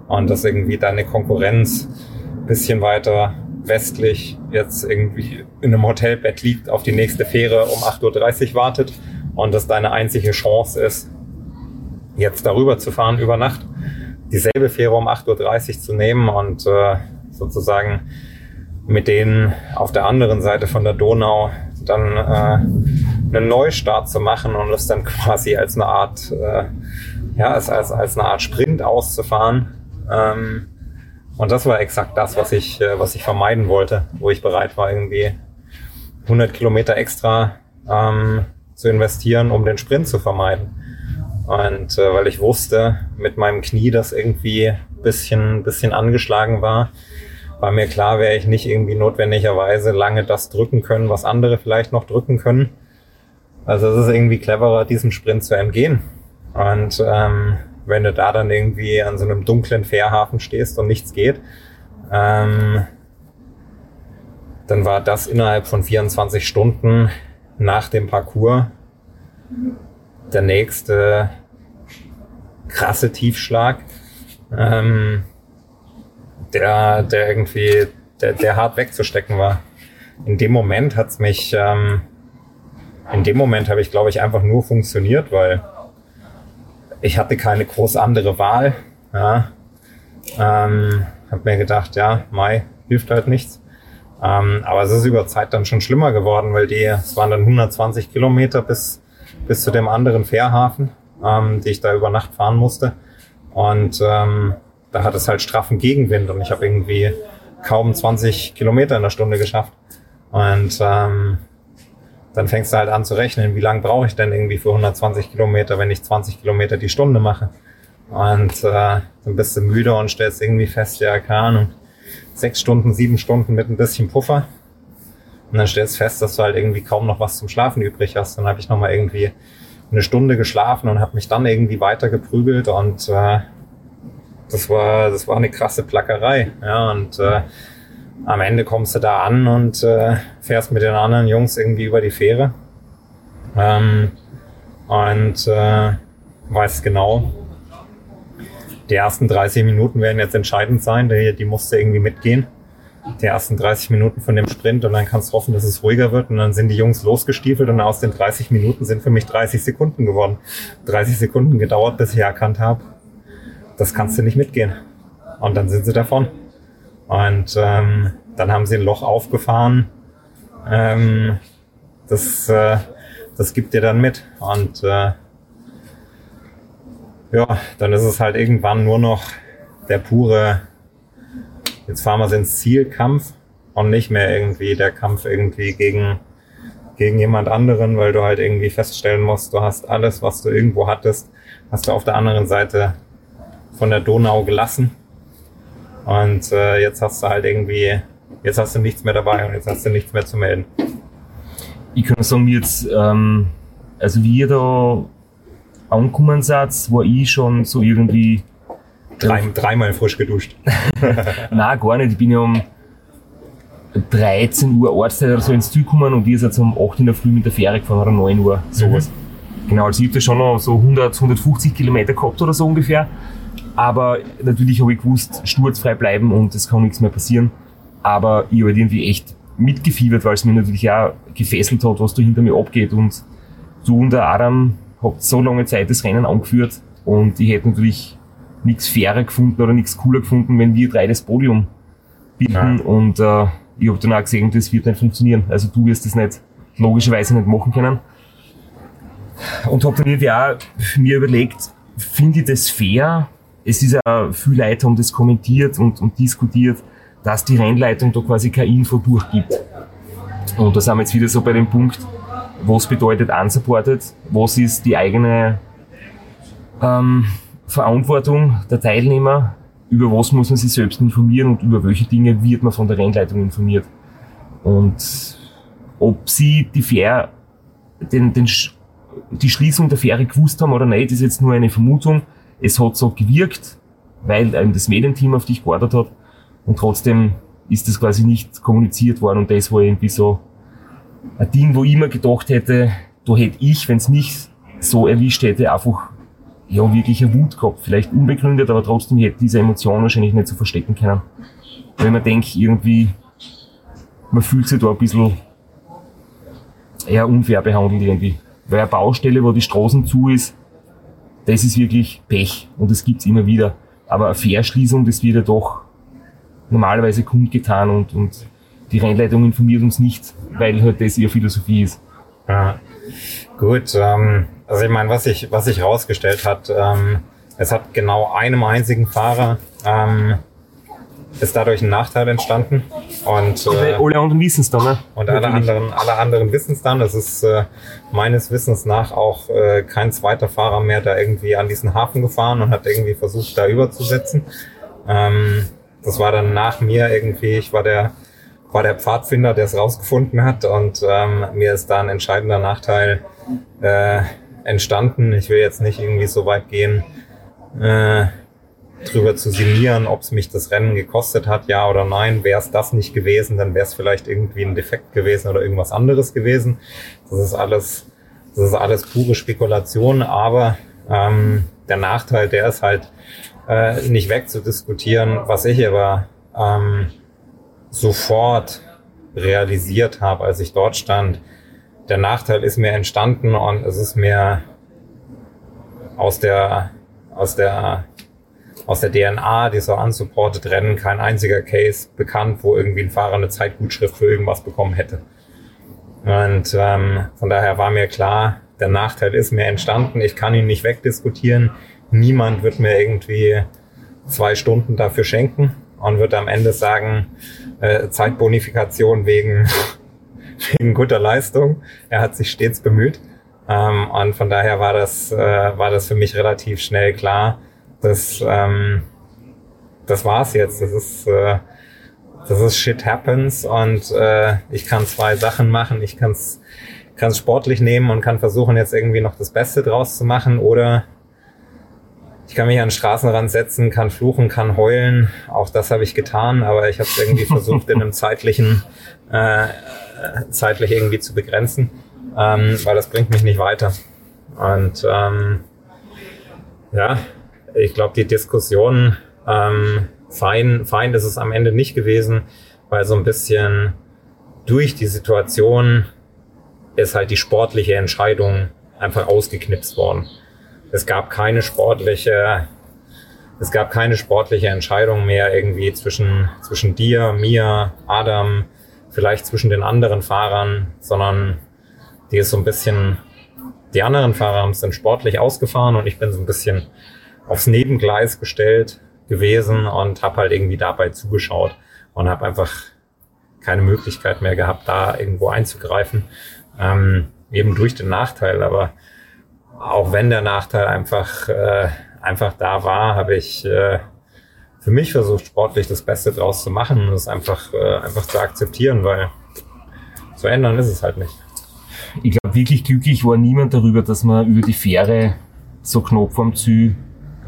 und dass irgendwie deine Konkurrenz bisschen weiter westlich jetzt irgendwie in einem Hotelbett liegt, auf die nächste Fähre um 8.30 Uhr wartet und das deine einzige Chance ist, jetzt darüber zu fahren über Nacht, dieselbe Fähre um 8.30 Uhr zu nehmen und äh, sozusagen mit denen auf der anderen Seite von der Donau dann äh, einen Neustart zu machen und es dann *laughs* quasi als eine Art, äh, ja, als, als, als eine Art Sprint auszufahren. Ähm, und das war exakt das, was ich, äh, was ich vermeiden wollte, wo ich bereit war, irgendwie 100 Kilometer extra ähm, zu investieren, um den Sprint zu vermeiden. Und äh, weil ich wusste, mit meinem Knie, das irgendwie bisschen, bisschen angeschlagen war, war mir klar, wäre ich nicht irgendwie notwendigerweise lange das drücken können, was andere vielleicht noch drücken können. Also es ist irgendwie cleverer, diesem Sprint zu entgehen. Und ähm, wenn du da dann irgendwie an so einem dunklen Fährhafen stehst und nichts geht, ähm, dann war das innerhalb von 24 Stunden nach dem Parcours der nächste krasse Tiefschlag, ähm, der, der irgendwie, der, der hart wegzustecken war. In dem Moment hat's mich, ähm, in dem Moment habe ich, glaube ich, einfach nur funktioniert, weil ich hatte keine groß andere Wahl. Ja. Ähm, habe mir gedacht, ja, Mai hilft halt nichts. Ähm, aber es ist über Zeit dann schon schlimmer geworden, weil die, es waren dann 120 Kilometer bis, bis zu dem anderen Fährhafen, ähm, die ich da über Nacht fahren musste. Und ähm, da hat es halt straffen Gegenwind und ich habe irgendwie kaum 20 Kilometer in der Stunde geschafft. Und ähm, dann fängst du halt an zu rechnen, wie lange brauche ich denn irgendwie für 120 Kilometer, wenn ich 20 Kilometer die Stunde mache. Und äh, dann bist du müde und stellst irgendwie fest, ja, keine Ahnung, sechs Stunden, sieben Stunden mit ein bisschen Puffer. Und dann stellst du fest, dass du halt irgendwie kaum noch was zum Schlafen übrig hast. Dann habe ich nochmal irgendwie eine Stunde geschlafen und habe mich dann irgendwie weiter geprügelt und äh, das war das war eine krasse Plackerei. Ja, und äh, am Ende kommst du da an und äh, fährst mit den anderen Jungs irgendwie über die Fähre. Ähm, und äh, weißt genau, die ersten 30 Minuten werden jetzt entscheidend sein. Die, die musste irgendwie mitgehen. Die ersten 30 Minuten von dem Sprint und dann kannst du hoffen, dass es ruhiger wird. Und dann sind die Jungs losgestiefelt und aus den 30 Minuten sind für mich 30 Sekunden geworden. 30 Sekunden gedauert, bis ich erkannt habe, das kannst du nicht mitgehen. Und dann sind sie davon. Und ähm, dann haben sie ein Loch aufgefahren. Ähm, das, äh, das gibt dir dann mit. Und äh, ja, dann ist es halt irgendwann nur noch der pure, jetzt fahren wir ins Zielkampf und nicht mehr irgendwie der Kampf irgendwie gegen, gegen jemand anderen, weil du halt irgendwie feststellen musst, du hast alles, was du irgendwo hattest, hast du auf der anderen Seite von der Donau gelassen. Und äh, jetzt hast du halt irgendwie, jetzt hast du nichts mehr dabei und jetzt hast du nichts mehr zu melden. Ich kann sagen, jetzt, ähm, also wie ihr da angekommen seid, war ich schon so irgendwie. Drei, dreimal frisch geduscht. *laughs* Nein, gar nicht. Ich bin ja um 13 Uhr Ortszeit oder so ins Ziel gekommen und ihr seid um 8 in der Früh mit der Fähre gefahren oder 9 Uhr, sowas. Mhm. Genau, also ich habe da schon noch so 100, 150 Kilometer gehabt oder so ungefähr. Aber natürlich habe ich gewusst, sturzfrei bleiben und es kann nichts mehr passieren. Aber ich habe halt irgendwie echt mitgefiebert, weil es mir natürlich auch gefesselt hat, was da hinter mir abgeht. Und du und der Adam habt so lange Zeit das Rennen angeführt und ich hätte natürlich nichts fairer gefunden oder nichts cooler gefunden, wenn wir drei das Podium bilden und äh, ich habe dann auch gesehen, das wird nicht funktionieren. Also du wirst das nicht logischerweise nicht machen können. Und habe dann irgendwie auch mir überlegt, finde ich das fair? Es ist ja viel Leute haben das kommentiert und, und diskutiert, dass die Rennleitung da quasi keine Info durchgibt. Und da sind wir jetzt wieder so bei dem Punkt, was bedeutet unsupported, was ist die eigene ähm, Verantwortung der Teilnehmer, über was muss man sich selbst informieren und über welche Dinge wird man von der Rennleitung informiert. Und ob sie die Fähre, den, den, die Schließung der Fähre gewusst haben oder nicht, ist jetzt nur eine Vermutung. Es hat so gewirkt, weil einem das Medienteam auf dich gewartet hat und trotzdem ist das quasi nicht kommuniziert worden und das war irgendwie so ein Ding, wo ich mir gedacht hätte, da hätte ich, wenn es mich so erwischt hätte, einfach ja wirklich eine Wut gehabt. Vielleicht unbegründet, aber trotzdem hätte diese Emotion wahrscheinlich nicht so verstecken können. Wenn man denkt, irgendwie, man fühlt sich da ein bisschen eher unfair behandelt irgendwie. Weil eine Baustelle, wo die Straßen zu ist, das ist wirklich Pech und das gibt's immer wieder. Aber eine Fährschließung, das wird ja doch normalerweise kundgetan und, und die Rennleitung informiert uns nicht, weil halt das ihre Philosophie ist. Ja. Gut, ähm, also ich meine, was sich was sich herausgestellt hat, ähm, es hat genau einem einzigen Fahrer ähm, ist dadurch ein Nachteil entstanden. Und, äh, alle anderen wissen es dann, ne? Und alle anderen, alle anderen wissen es dann. Es ist äh, meines Wissens nach auch äh, kein zweiter Fahrer mehr da irgendwie an diesen Hafen gefahren und hat irgendwie versucht, da überzusetzen. Ähm, das war dann nach mir irgendwie, ich war der, war der Pfadfinder, der es rausgefunden hat und ähm, mir ist da ein entscheidender Nachteil äh, entstanden. Ich will jetzt nicht irgendwie so weit gehen, äh, drüber zu sinnieren, ob es mich das Rennen gekostet hat, ja oder nein. Wäre es das nicht gewesen, dann wäre es vielleicht irgendwie ein Defekt gewesen oder irgendwas anderes gewesen. Das ist alles, das ist alles pure Spekulation, aber ähm, der Nachteil, der ist halt äh, nicht wegzudiskutieren, was ich aber ähm, sofort realisiert habe, als ich dort stand. Der Nachteil ist mir entstanden und es ist mir aus der, aus der, aus der DNA dieser unsupported Rennen kein einziger Case bekannt, wo irgendwie ein Fahrer eine Zeitgutschrift für irgendwas bekommen hätte. Und ähm, von daher war mir klar, der Nachteil ist mir entstanden. Ich kann ihn nicht wegdiskutieren. Niemand wird mir irgendwie zwei Stunden dafür schenken und wird am Ende sagen, äh, Zeitbonifikation wegen, *laughs* wegen guter Leistung. Er hat sich stets bemüht. Ähm, und von daher war das, äh, war das für mich relativ schnell klar, dass ähm, das war's jetzt. Das ist, äh, das ist shit happens und äh, ich kann zwei Sachen machen. Ich kann es kann sportlich nehmen und kann versuchen, jetzt irgendwie noch das Beste draus zu machen oder ich kann mich an den Straßenrand setzen, kann fluchen, kann heulen. Auch das habe ich getan, aber ich habe es irgendwie *laughs* versucht, in einem zeitlichen, äh, zeitlich irgendwie zu begrenzen, ähm, weil das bringt mich nicht weiter. Und ähm, ja, ich glaube, die Diskussion ähm, fein, fein ist es am Ende nicht gewesen, weil so ein bisschen durch die Situation ist halt die sportliche Entscheidung einfach ausgeknipst worden. Es gab keine sportliche, es gab keine sportliche Entscheidung mehr irgendwie zwischen, zwischen dir, mir, Adam, vielleicht zwischen den anderen Fahrern, sondern die ist so ein bisschen, die anderen Fahrer sind sportlich ausgefahren und ich bin so ein bisschen aufs Nebengleis gestellt gewesen und habe halt irgendwie dabei zugeschaut und habe einfach keine Möglichkeit mehr gehabt, da irgendwo einzugreifen, ähm, eben durch den Nachteil. Aber auch wenn der Nachteil einfach, äh, einfach da war, habe ich äh, für mich versucht, sportlich das Beste draus zu machen und es einfach, äh, einfach zu akzeptieren, weil zu ändern ist es halt nicht. Ich glaube, wirklich glücklich war niemand darüber, dass man über die Fähre so knapp vorm Ziel,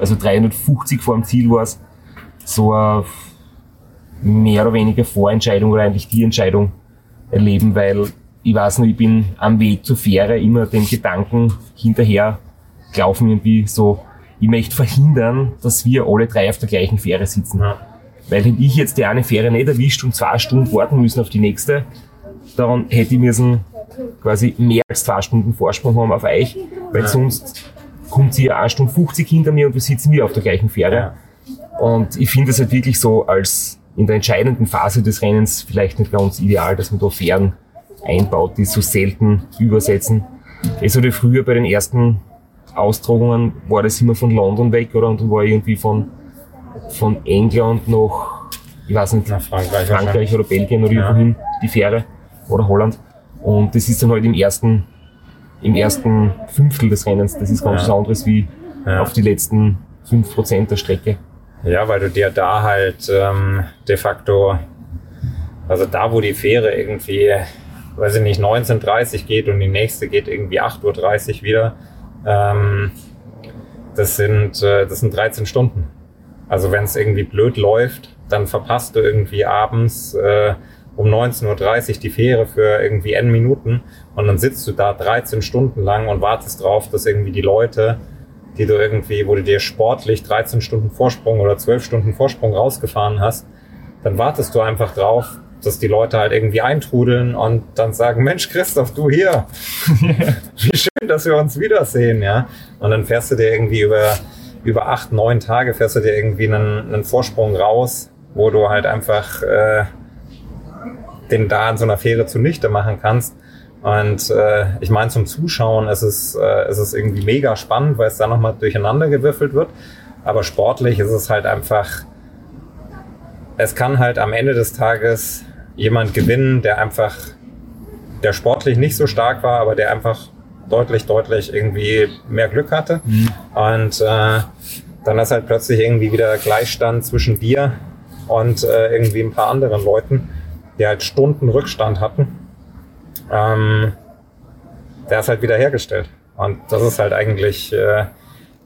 also 350 vorm Ziel war es, so eine mehr oder weniger Vorentscheidung oder eigentlich die Entscheidung erleben, weil ich weiß noch, ich bin am Weg zur Fähre immer den Gedanken hinterher gelaufen, irgendwie so, ich möchte verhindern, dass wir alle drei auf der gleichen Fähre sitzen. Ja. Weil wenn ich jetzt die eine Fähre nicht erwischt und zwei Stunden warten müssen auf die nächste, dann hätte ich müssen quasi mehr als zwei Stunden Vorsprung haben auf euch, weil sonst kommt sie ja eine Stunde 50 hinter mir und wir sitzen wir auf der gleichen Fähre. Ja. Und ich finde es halt wirklich so als in der entscheidenden Phase des Rennens vielleicht nicht ganz ideal, dass man da Fähren einbaut, die so selten übersetzen. Es hatte früher bei den ersten Austragungen war das immer von London weg, oder? Und dann war irgendwie von, von England nach, ich weiß nicht, Nach Frankreich, Frankreich oder Belgien oder ja. irgendwohin die Fähre oder Holland. Und das ist dann halt im ersten, im ersten Fünftel des Rennens. Das ist ganz ja. was anderes wie ja. auf die letzten fünf Prozent der Strecke. Ja, weil du dir da halt ähm, de facto, also da, wo die Fähre irgendwie weiß ich nicht, 19.30 geht und die nächste geht irgendwie 8.30 Uhr wieder. Ähm, das, sind, äh, das sind 13 Stunden. Also wenn es irgendwie blöd läuft, dann verpasst du irgendwie abends äh, um 19.30 Uhr die Fähre für irgendwie N Minuten und dann sitzt du da 13 Stunden lang und wartest drauf, dass irgendwie die Leute, die du irgendwie, wo du dir sportlich 13 Stunden Vorsprung oder 12 Stunden Vorsprung rausgefahren hast, dann wartest du einfach drauf, dass die Leute halt irgendwie eintrudeln und dann sagen, Mensch, Christoph, du hier. *laughs* Wie schön, dass wir uns wiedersehen, ja. Und dann fährst du dir irgendwie über, über acht, neun Tage fährst du dir irgendwie einen, einen Vorsprung raus, wo du halt einfach äh, den da in so einer Fähre zunichte machen kannst. Und äh, ich meine, zum Zuschauen ist es, äh, ist es irgendwie mega spannend, weil es da nochmal durcheinander gewürfelt wird. Aber sportlich ist es halt einfach, es kann halt am Ende des Tages jemand gewinnen, der einfach, der sportlich nicht so stark war, aber der einfach deutlich, deutlich irgendwie mehr Glück hatte. Mhm. Und äh, dann ist halt plötzlich irgendwie wieder Gleichstand zwischen dir und äh, irgendwie ein paar anderen Leuten, die halt Stunden Rückstand hatten. Ähm, der ist halt wieder hergestellt. Und das ist halt eigentlich, äh,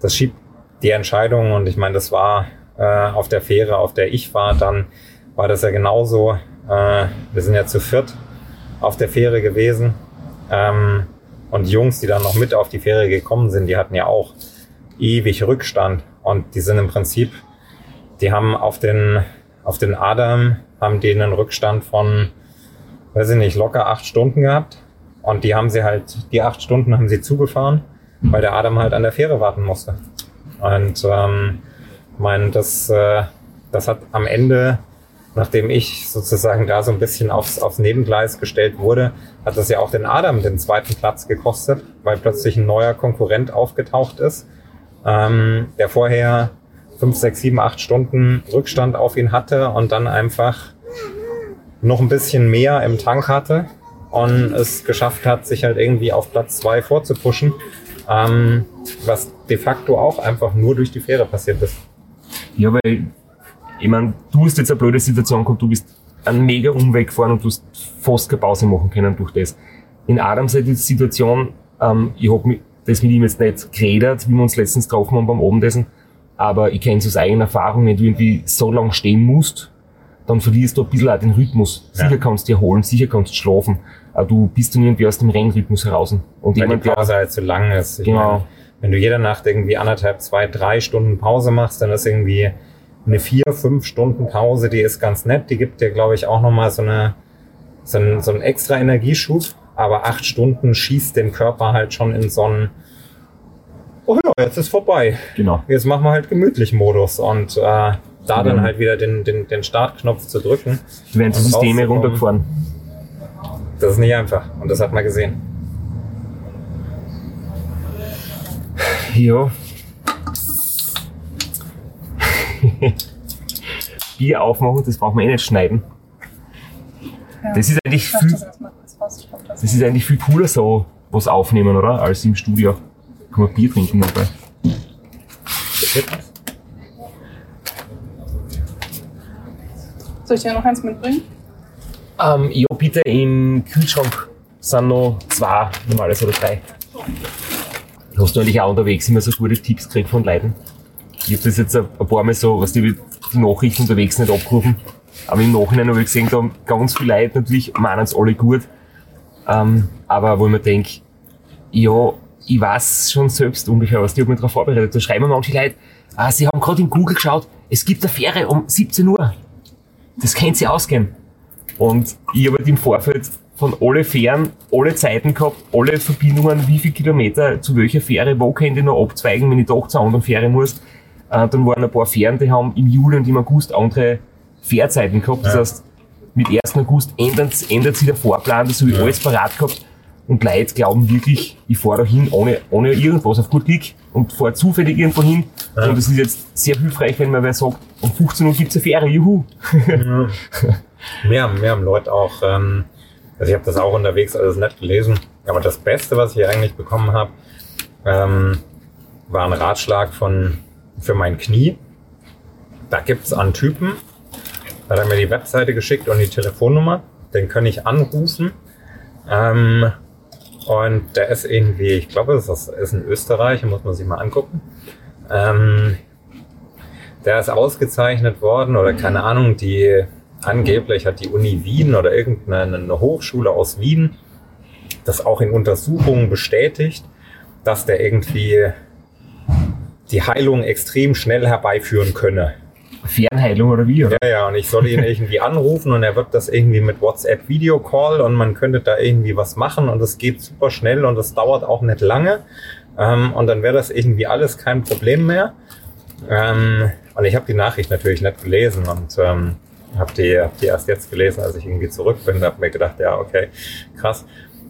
das schiebt die Entscheidung. Und ich meine, das war äh, auf der Fähre, auf der ich war, dann war das ja genauso. Äh, wir sind ja zu viert auf der Fähre gewesen. Ähm, und die Jungs, die dann noch mit auf die Fähre gekommen sind, die hatten ja auch ewig Rückstand. Und die sind im Prinzip, die haben auf den, auf den Adam, haben die einen Rückstand von, weiß ich nicht, locker acht Stunden gehabt. Und die haben sie halt, die acht Stunden haben sie zugefahren, weil der Adam halt an der Fähre warten musste. Und ähm, mein, das, äh, das hat am Ende nachdem ich sozusagen da so ein bisschen aufs, aufs Nebengleis gestellt wurde, hat das ja auch den Adam den zweiten Platz gekostet, weil plötzlich ein neuer Konkurrent aufgetaucht ist, ähm, der vorher fünf, sechs, sieben, acht Stunden Rückstand auf ihn hatte und dann einfach noch ein bisschen mehr im Tank hatte und es geschafft hat, sich halt irgendwie auf Platz zwei vorzupuschen, ähm, was de facto auch einfach nur durch die Fähre passiert ist. Ja, weil ich meine, du hast jetzt eine blöde Situation gehabt, du bist einen mega Umweg gefahren und du hast fast keine Pause machen können durch das. In Adams Situation, ähm, ich habe das mit ihm jetzt nicht geredet, wie wir uns letztens getroffen haben beim Abendessen, aber ich kenne es aus eigener Erfahrung, wenn du irgendwie so lange stehen musst, dann verlierst du ein bisschen auch den Rhythmus. Ja. Sicher kannst du dir holen, sicher kannst du schlafen, aber du bist dann irgendwie aus dem Rennrhythmus heraus. Und Weil jemand, die Pause halt zu lang ist. Ich genau. Meine, wenn du jede Nacht irgendwie anderthalb, zwei, drei Stunden Pause machst, dann ist irgendwie eine vier, fünf Stunden Pause, die ist ganz nett. Die gibt dir, glaube ich, auch nochmal so, eine, so, einen, so einen extra Energieschub. Aber acht Stunden schießt den Körper halt schon in so einen, oh ja, jetzt ist vorbei. Genau. Jetzt machen wir halt gemütlich Modus und äh, da dann halt wieder den, den, den Startknopf zu drücken. Werden die Systeme runtergefahren. Das ist nicht einfach und das hat man gesehen. Ja, *laughs* Bier aufmachen, das braucht man eh nicht schneiden. Ja. Das ist eigentlich viel, das ist eigentlich viel cooler so, was aufnehmen, oder? Als im Studio. Kann man Bier trinken dabei. Soll ich dir noch eins mitbringen? Ähm, ja, bitte im Kühlschrank sind noch zwei, normales oder drei. Hast du eigentlich auch unterwegs immer so gute Tipps gekriegt von Leuten? Ich habe das jetzt ein paar Mal so, was die, die Nachrichten unterwegs nicht abgerufen. Aber im Nachhinein habe ich gesehen, da haben ganz viele Leute natürlich meinen es alle gut. Ähm, aber wo ich mir denke, ja, ich weiß schon selbst ungefähr was, die haben mich darauf vorbereitet. Da schreiben mir manche Leute, ah, sie haben gerade in Google geschaut, es gibt eine Fähre um 17 Uhr. Das kennt sie ausgehen. Und ich habe halt im Vorfeld von alle Fähren, alle Zeiten gehabt, alle Verbindungen, wie viele Kilometer zu welcher Fähre, wo könnte ich noch abzweigen, wenn ich doch zur anderen Fähre muss. Äh, dann waren ein paar Fähren, die haben im Juli und im August andere Fährzeiten gehabt. Das heißt, mit 1. August ändert, ändert sich der Fahrplan, das habe ich alles parat gehabt. Und Leute glauben wirklich, ich fahre da hin ohne, ohne irgendwas auf gut Glück und fahre zufällig irgendwo hin. Ja. Und das ist jetzt sehr hilfreich, wenn man wer sagt, um 15 Uhr gibt's eine Fähre, juhu. Ja. wir, haben, wir haben Leute auch, ähm, also ich habe das auch unterwegs alles nett gelesen, aber das Beste, was ich eigentlich bekommen habe, ähm, war ein Ratschlag von für mein Knie. Da gibt's einen Typen, da hat er mir die Webseite geschickt und die Telefonnummer. Den kann ich anrufen. Ähm, und der ist irgendwie, ich glaube, das ist in Österreich, muss man sich mal angucken. Ähm, der ist ausgezeichnet worden oder keine Ahnung, die angeblich hat die Uni Wien oder irgendeine Hochschule aus Wien das auch in Untersuchungen bestätigt, dass der irgendwie die Heilung extrem schnell herbeiführen könne. Fernheilung oder wie? Oder? Ja, ja, und ich soll ihn irgendwie anrufen und er wird das irgendwie mit WhatsApp Video Call und man könnte da irgendwie was machen und es geht super schnell und es dauert auch nicht lange ähm, und dann wäre das irgendwie alles kein Problem mehr. Ähm, und ich habe die Nachricht natürlich nicht gelesen und ähm, habe die, hab die erst jetzt gelesen, als ich irgendwie zurück bin. Da habe mir gedacht, ja, okay, krass.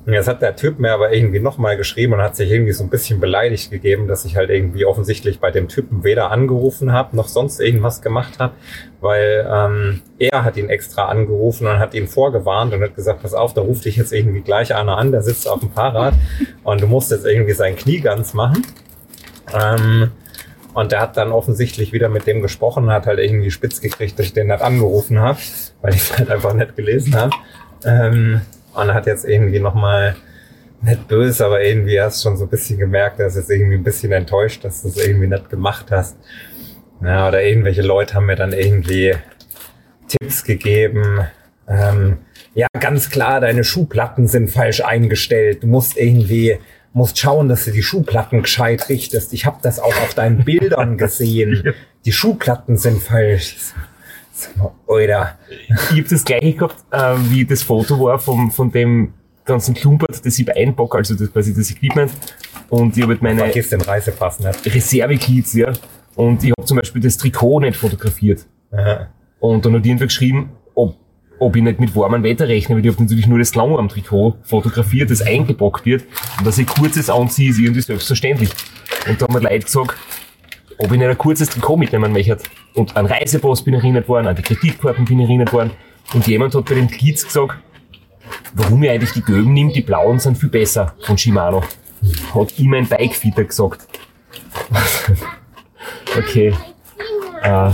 Und jetzt hat der Typ mir aber irgendwie nochmal geschrieben und hat sich irgendwie so ein bisschen beleidigt gegeben, dass ich halt irgendwie offensichtlich bei dem Typen weder angerufen habe noch sonst irgendwas gemacht habe, weil ähm, er hat ihn extra angerufen und hat ihn vorgewarnt und hat gesagt, pass auf, da ruft dich jetzt irgendwie gleich einer an, der sitzt auf dem Fahrrad und du musst jetzt irgendwie sein Knie ganz machen. Ähm, Und der hat dann offensichtlich wieder mit dem gesprochen, hat halt irgendwie spitz gekriegt, dass ich den nicht angerufen habe, weil ich es *laughs* halt einfach nicht gelesen habe. Ähm, und hat jetzt irgendwie nochmal, nicht böse, aber irgendwie hast schon so ein bisschen gemerkt, dass es irgendwie ein bisschen enttäuscht, dass du es irgendwie nicht gemacht hast. Ja, oder irgendwelche Leute haben mir dann irgendwie Tipps gegeben. Ähm, ja, ganz klar, deine Schuhplatten sind falsch eingestellt. Du musst irgendwie musst schauen, dass du die Schuhplatten gescheit richtest. Ich habe das auch auf deinen *laughs* Bildern gesehen. Die Schuhplatten sind falsch. Oder. Ich habe das gleiche gehabt, äh, wie das Foto war vom, von dem ganzen Klumpert, das ich einpacke, also das quasi das Equipment. Und ich habe halt meine Vergiss den Reisepass nicht. Reservekids, ja. Und ich habe zum Beispiel das Trikot nicht fotografiert. Aha. Und dann hat irgendwer geschrieben, ob, ob ich nicht mit warmem Wetter rechne, weil ich habe natürlich nur das Langarm-Trikot fotografiert, das eingepackt wird. Und dass ich kurzes anziehe, ist irgendwie selbstverständlich. Und da haben mir Leute gesagt, ob ich nicht ein kurzes Trikot mitnehmen möchte. Und an Reisepass bin ich erinnert worden, an die Kreditkarten bin ich erinnert worden. Und jemand hat bei den Kids gesagt, warum ich eigentlich die gelben nehme, die blauen sind viel besser von Shimano. Hat ihm ein Bikefitter gesagt. *laughs* okay. Äh,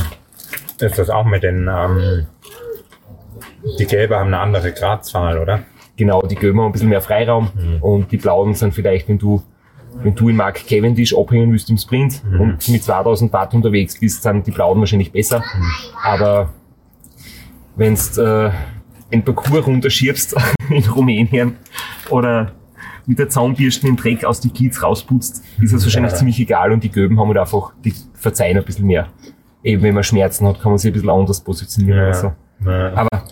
ist das auch mit den, ähm, die gelbe haben eine andere Gradzahl, oder? Genau, die gelben haben ein bisschen mehr Freiraum mhm. und die blauen sind vielleicht, wenn du wenn du in Mark Cavendish abhängen willst im Sprint mhm. und mit 2000 Watt unterwegs bist, sind die blauen wahrscheinlich besser. Mhm. Aber wenn du äh, ein Parcours runterschiebst *laughs* in Rumänien oder mit der Zaunbürste den Dreck aus die Kids rausputzt, ist das wahrscheinlich ja. ziemlich egal und die Göben haben halt einfach, die verzeihen ein bisschen mehr. Eben wenn man Schmerzen hat, kann man sich ein bisschen anders positionieren ja. oder so. Ja. Aber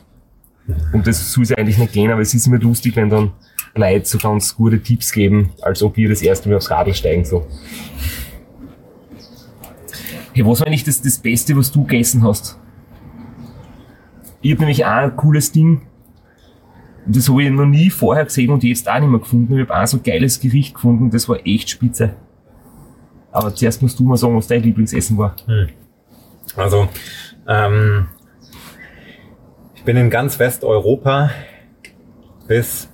um das soll es eigentlich nicht gehen, aber es ist immer lustig, wenn dann Leute so ganz gute Tipps geben, als ob wir das erste Mal aufs Radl steigen. So. Hey, was war eigentlich das, das Beste, was du gegessen hast? Ich habe nämlich auch ein cooles Ding, das habe ich noch nie vorher gesehen und jetzt auch nicht mehr gefunden. Ich habe auch so ein geiles Gericht gefunden, das war echt spitze. Aber zuerst musst du mal sagen, was dein Lieblingsessen war. Hm. Also, ähm, ich bin in ganz Westeuropa bis,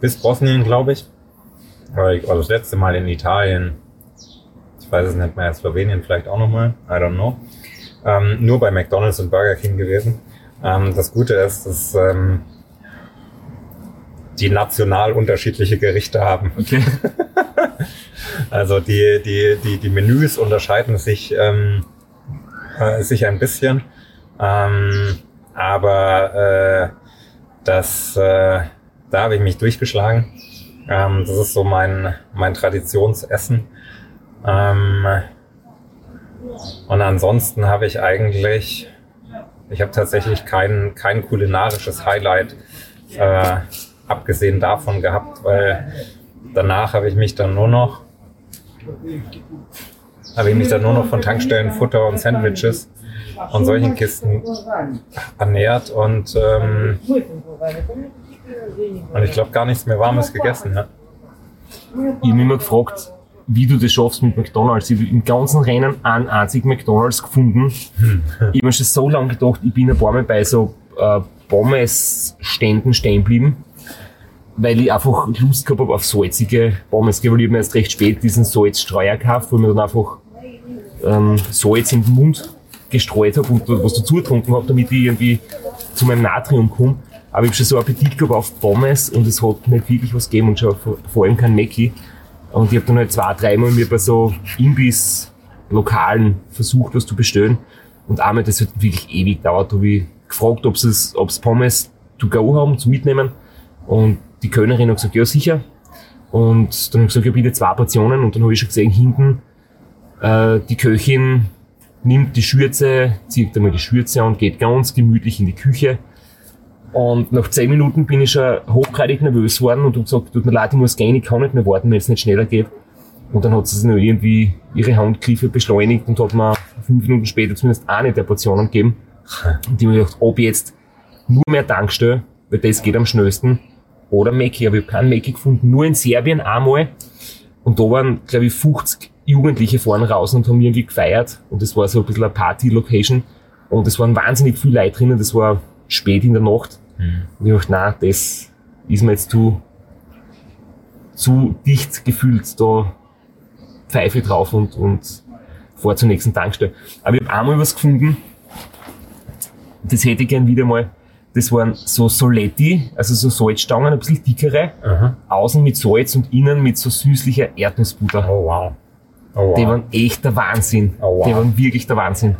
bis Bosnien, glaube ich. Oder das letzte Mal in Italien. Ich weiß es nicht mehr, Slowenien vielleicht auch nochmal. I don't know. Ähm, nur bei McDonalds und Burger King gewesen. Ähm, das Gute ist, dass ähm, die national unterschiedliche Gerichte haben. Okay. *laughs* also die, die, die, die Menüs unterscheiden sich, ähm, äh, sich ein bisschen. Ähm, aber äh, das, äh, da habe ich mich durchgeschlagen. Ähm, das ist so mein, mein Traditionsessen. Ähm, und ansonsten habe ich eigentlich ich habe tatsächlich kein, kein kulinarisches Highlight äh, abgesehen davon gehabt, weil danach habe ich mich dann nur noch habe ich mich dann nur noch von Tankstellen, Futter und Sandwiches und solchen Kisten ernährt und, ähm, und ich glaube gar nichts mehr Warmes gegessen. Ja. Ich habe mich immer gefragt, wie du das schaffst mit McDonalds. Ich habe im ganzen Rennen einen einzigen McDonalds gefunden. ich habe mir schon so lange gedacht, ich bin ein paar Mal bei so äh, Pommes-Ständen stehen geblieben, weil ich einfach Lust gehabt habe auf salzige Pommes. Ich habe mir erst recht spät diesen Salzstreuer gekauft, wo ich mir dann einfach ähm, Salz in den Mund gestreut habe und was dazu getrunken habe, damit ich irgendwie zu meinem Natrium komme. Aber ich habe schon so Appetit gehabt auf Pommes und es hat nicht wirklich was gegeben und schon vor, allem kein Mackie. Und ich habe dann halt zwei, dreimal mir bei so Imbiss-Lokalen versucht, was zu bestellen. Und einmal, das hat wirklich ewig gedauert, habe ich gefragt, ob es ob's Pommes to go haben, zum Mitnehmen. Und die Kölnerin hat gesagt, ja sicher. Und dann habe ich gesagt, ja bitte zwei Portionen. Und dann habe ich schon gesehen, hinten äh, die Köchin nimmt die Schürze, zieht einmal die Schürze und geht ganz gemütlich in die Küche und nach zehn Minuten bin ich schon hochgradig nervös geworden und habe gesagt, tut mir leid, ich muss gehen, ich kann nicht mehr warten, wenn es nicht schneller geht. Und dann hat sie sich noch irgendwie ihre Handgriffe beschleunigt und hat mir fünf Minuten später zumindest eine der Portionen gegeben. Und ich habe mir gedacht, ob jetzt nur mehr Tankstelle, weil das geht am schnellsten, oder Mackie. Aber ich habe keinen Mackie gefunden, nur in Serbien einmal. Und da waren, glaube ich, 50 Jugendliche vorne raus und haben irgendwie gefeiert. Und das war so ein bisschen eine Party-Location. Und es waren wahnsinnig viele Leute drinnen. Das war spät in der Nacht. Mhm. Und ich dachte, nein, das ist mir jetzt zu, zu dicht gefühlt. Da Pfeife drauf und, und fahr zur nächsten Tankstelle. Aber ich habe einmal was gefunden, das hätte ich gern wieder mal. Das waren so Soletti, also so Salzstangen, ein bisschen dickere, Aha. außen mit Salz und innen mit so süßlicher Erdnussbutter. Oh wow. Oh, wow. Die waren echt der Wahnsinn. Oh, wow. Die waren wirklich der Wahnsinn.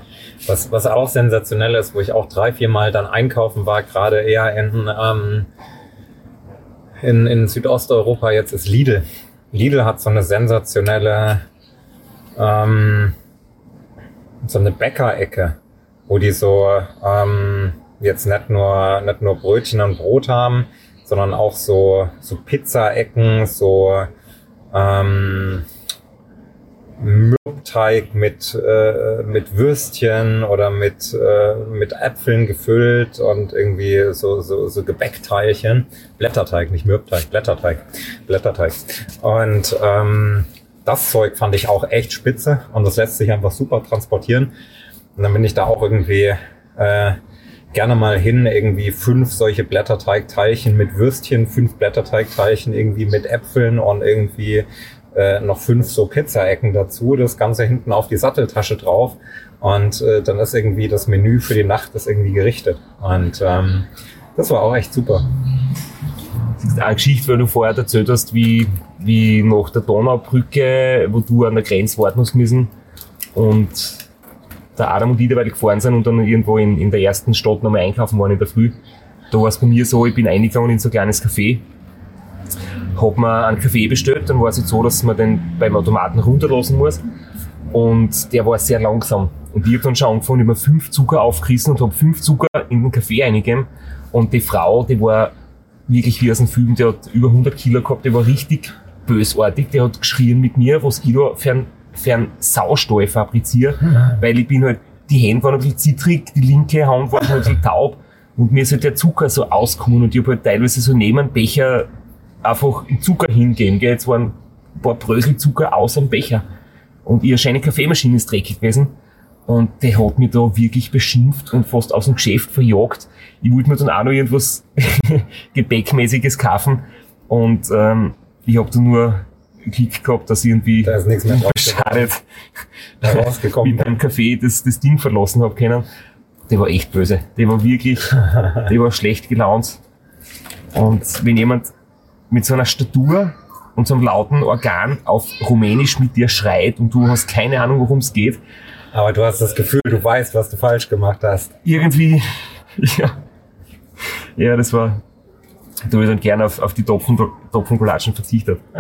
Was, was auch sensationell ist, wo ich auch drei, vier Mal dann einkaufen war, gerade eher in, ähm, in, in Südosteuropa jetzt ist Lidl. Lidl hat so eine sensationelle, ähm, so eine Bäckerecke, wo die so ähm, jetzt nicht nur, nicht nur Brötchen und Brot haben, sondern auch so, so Pizza-Ecken, so ähm, Mürbteig mit, äh, mit Würstchen oder mit, äh, mit Äpfeln gefüllt und irgendwie so, so, so Gebäckteilchen. Blätterteig, nicht Mürbteig, Blätterteig. Blätterteig. Und ähm, das Zeug fand ich auch echt spitze und das lässt sich einfach super transportieren. Und dann bin ich da auch irgendwie äh, gerne mal hin, irgendwie fünf solche Blätterteigteilchen mit Würstchen, fünf Blätterteigteilchen irgendwie mit Äpfeln und irgendwie äh, noch fünf so Pizzaecken dazu, das Ganze hinten auf die Satteltasche drauf und äh, dann ist irgendwie das Menü für die Nacht ist irgendwie gerichtet und ähm, das war auch echt super. Eine Geschichte, weil du vorher erzählt hast, wie, wie nach der Donaubrücke, wo du an der Grenze warten hast müssen und der Adam und ich dabei gefahren sind und dann irgendwo in, in der ersten Stadt nochmal einkaufen waren in der Früh. Da war es bei mir so, ich bin eingegangen in so ein kleines Café, hab mir einen Kaffee bestellt, dann war es jetzt so, dass man den beim Automaten runterlassen muss. Und der war sehr langsam. Und ich hab dann schon angefangen, ich hab mir fünf Zucker aufgerissen und hab fünf Zucker in den Kaffee eingegeben und die Frau, die war wirklich wie aus dem Film, die hat über 100 Kilo gehabt, die war richtig bösartig, die hat geschrien mit mir, was ich da für ein für einen Saustall fabriziere, weil ich bin halt, die Hände waren ein bisschen zittrig, die linke Hand war ein bisschen taub. Und mir ist halt der Zucker so ausgekommen und ich habe halt teilweise so neben Becher einfach Zucker hingeben, gell. Jetzt waren ein paar Brösel Zucker aus am Becher und ihre scheine Kaffeemaschine ist dreckig gewesen und der hat mich da wirklich beschimpft und fast aus dem Geschäft verjagt. Ich wollte mir dann auch noch irgendwas *laughs* Gepäckmäßiges kaufen und ähm, ich habe da nur Glück gehabt, dass ich irgendwie Da ist nichts mehr beschadet *laughs* mit einem Café das, das Ding verlassen habe können. Der war echt böse. Der war wirklich, *laughs* der war schlecht gelaunt. Und wenn jemand mit so einer Statur und so einem lauten Organ auf Rumänisch mit dir schreit und du hast keine Ahnung, worum es geht, Aber du hast das Gefühl, du weißt, was du falsch gemacht hast. irgendwie, *laughs* ja, ja, das war, da habe ich dann gerne auf, auf die Topfen, Topfencollagen verzichtet. *laughs*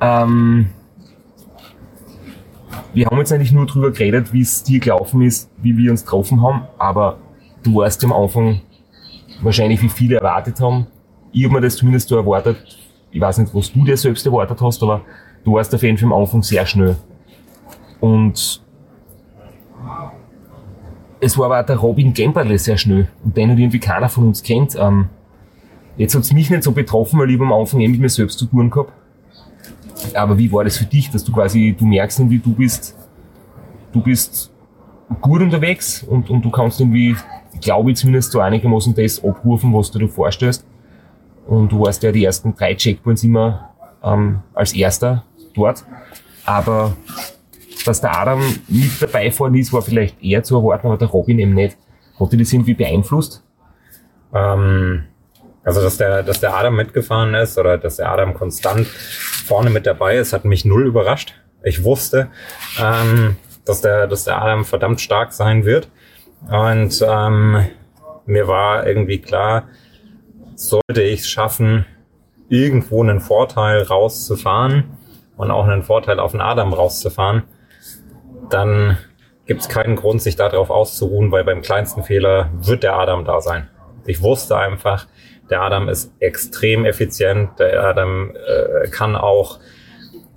ähm, wir haben jetzt eigentlich nur drüber geredet, wie es dir gelaufen ist, wie wir uns getroffen haben, aber du warst am Anfang wahrscheinlich, wie viele erwartet haben. Ich habe mir das zumindest so erwartet. Ich weiß nicht, was du dir selbst erwartet hast, aber du warst auf jeden Fall am Anfang sehr schnell. Und es war aber auch der Robin Gemperle sehr schnell und den hat irgendwie keiner von uns kennt. Ähm, jetzt hat's mich nicht so betroffen, weil ich am Anfang eh mit mir selbst zu tun gehabt. Aber wie war das für dich, dass du quasi, du merkst irgendwie, du bist, du bist gut unterwegs und, und du kannst irgendwie, glaube ich zumindest so einigermaßen das abrufen, was du dir vorstellst. Und du warst ja die ersten drei Checkpoints immer ähm, als erster dort. Aber dass der Adam mit dabei fahren ist, war vielleicht eher zu erwarten, aber der Robin eben nicht. Hat dich das irgendwie beeinflusst? Ähm, also, dass der, dass der Adam mitgefahren ist oder dass der Adam konstant vorne mit dabei ist, hat mich null überrascht. Ich wusste, ähm, dass der, dass der Adam verdammt stark sein wird. Und ähm, mir war irgendwie klar, sollte ich es schaffen, irgendwo einen Vorteil rauszufahren und auch einen Vorteil auf den Adam rauszufahren, dann gibt es keinen Grund, sich darauf auszuruhen, weil beim kleinsten Fehler wird der Adam da sein. Ich wusste einfach, der Adam ist extrem effizient, der Adam äh, kann auch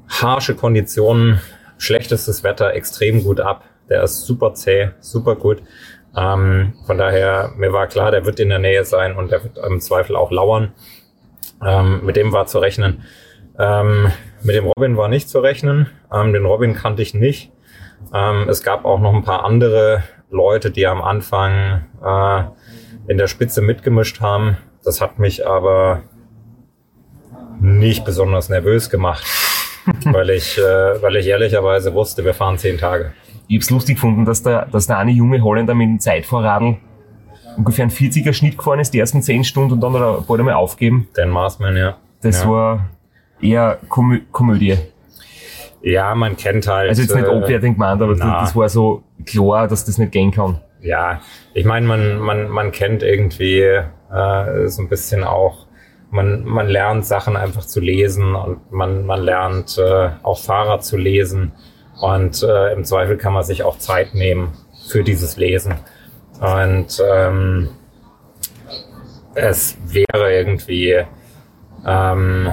harsche Konditionen, schlechtestes Wetter extrem gut ab. Der ist super zäh, super gut. Ähm, von daher, mir war klar, der wird in der Nähe sein und der wird im Zweifel auch lauern. Ähm, mit dem war zu rechnen. Ähm, mit dem Robin war nicht zu rechnen. Ähm, den Robin kannte ich nicht. Ähm, es gab auch noch ein paar andere Leute, die am Anfang äh, in der Spitze mitgemischt haben. Das hat mich aber nicht besonders nervös gemacht. *laughs* weil ich, äh, weil ich ehrlicherweise wusste, wir fahren zehn Tage. Ich hab's lustig gefunden, dass der, dass der eine junge Holländer mit dem Zeitvorradl ungefähr ein 40er Schnitt gefahren ist, die ersten 10 Stunden und dann hat er bald einmal aufgeben. Dan Marsman, ja. Das ja. war eher Komö Komödie. Ja, man kennt halt. Also jetzt nicht äh, abwertend gemeint, aber na. das war so klar, dass das nicht gehen kann. Ja, ich meine, man, man, man kennt irgendwie äh, so ein bisschen auch, man, man lernt Sachen einfach zu lesen und man, man lernt äh, auch Fahrer zu lesen und äh, im Zweifel kann man sich auch Zeit nehmen für dieses Lesen. Und ähm, es wäre irgendwie ähm,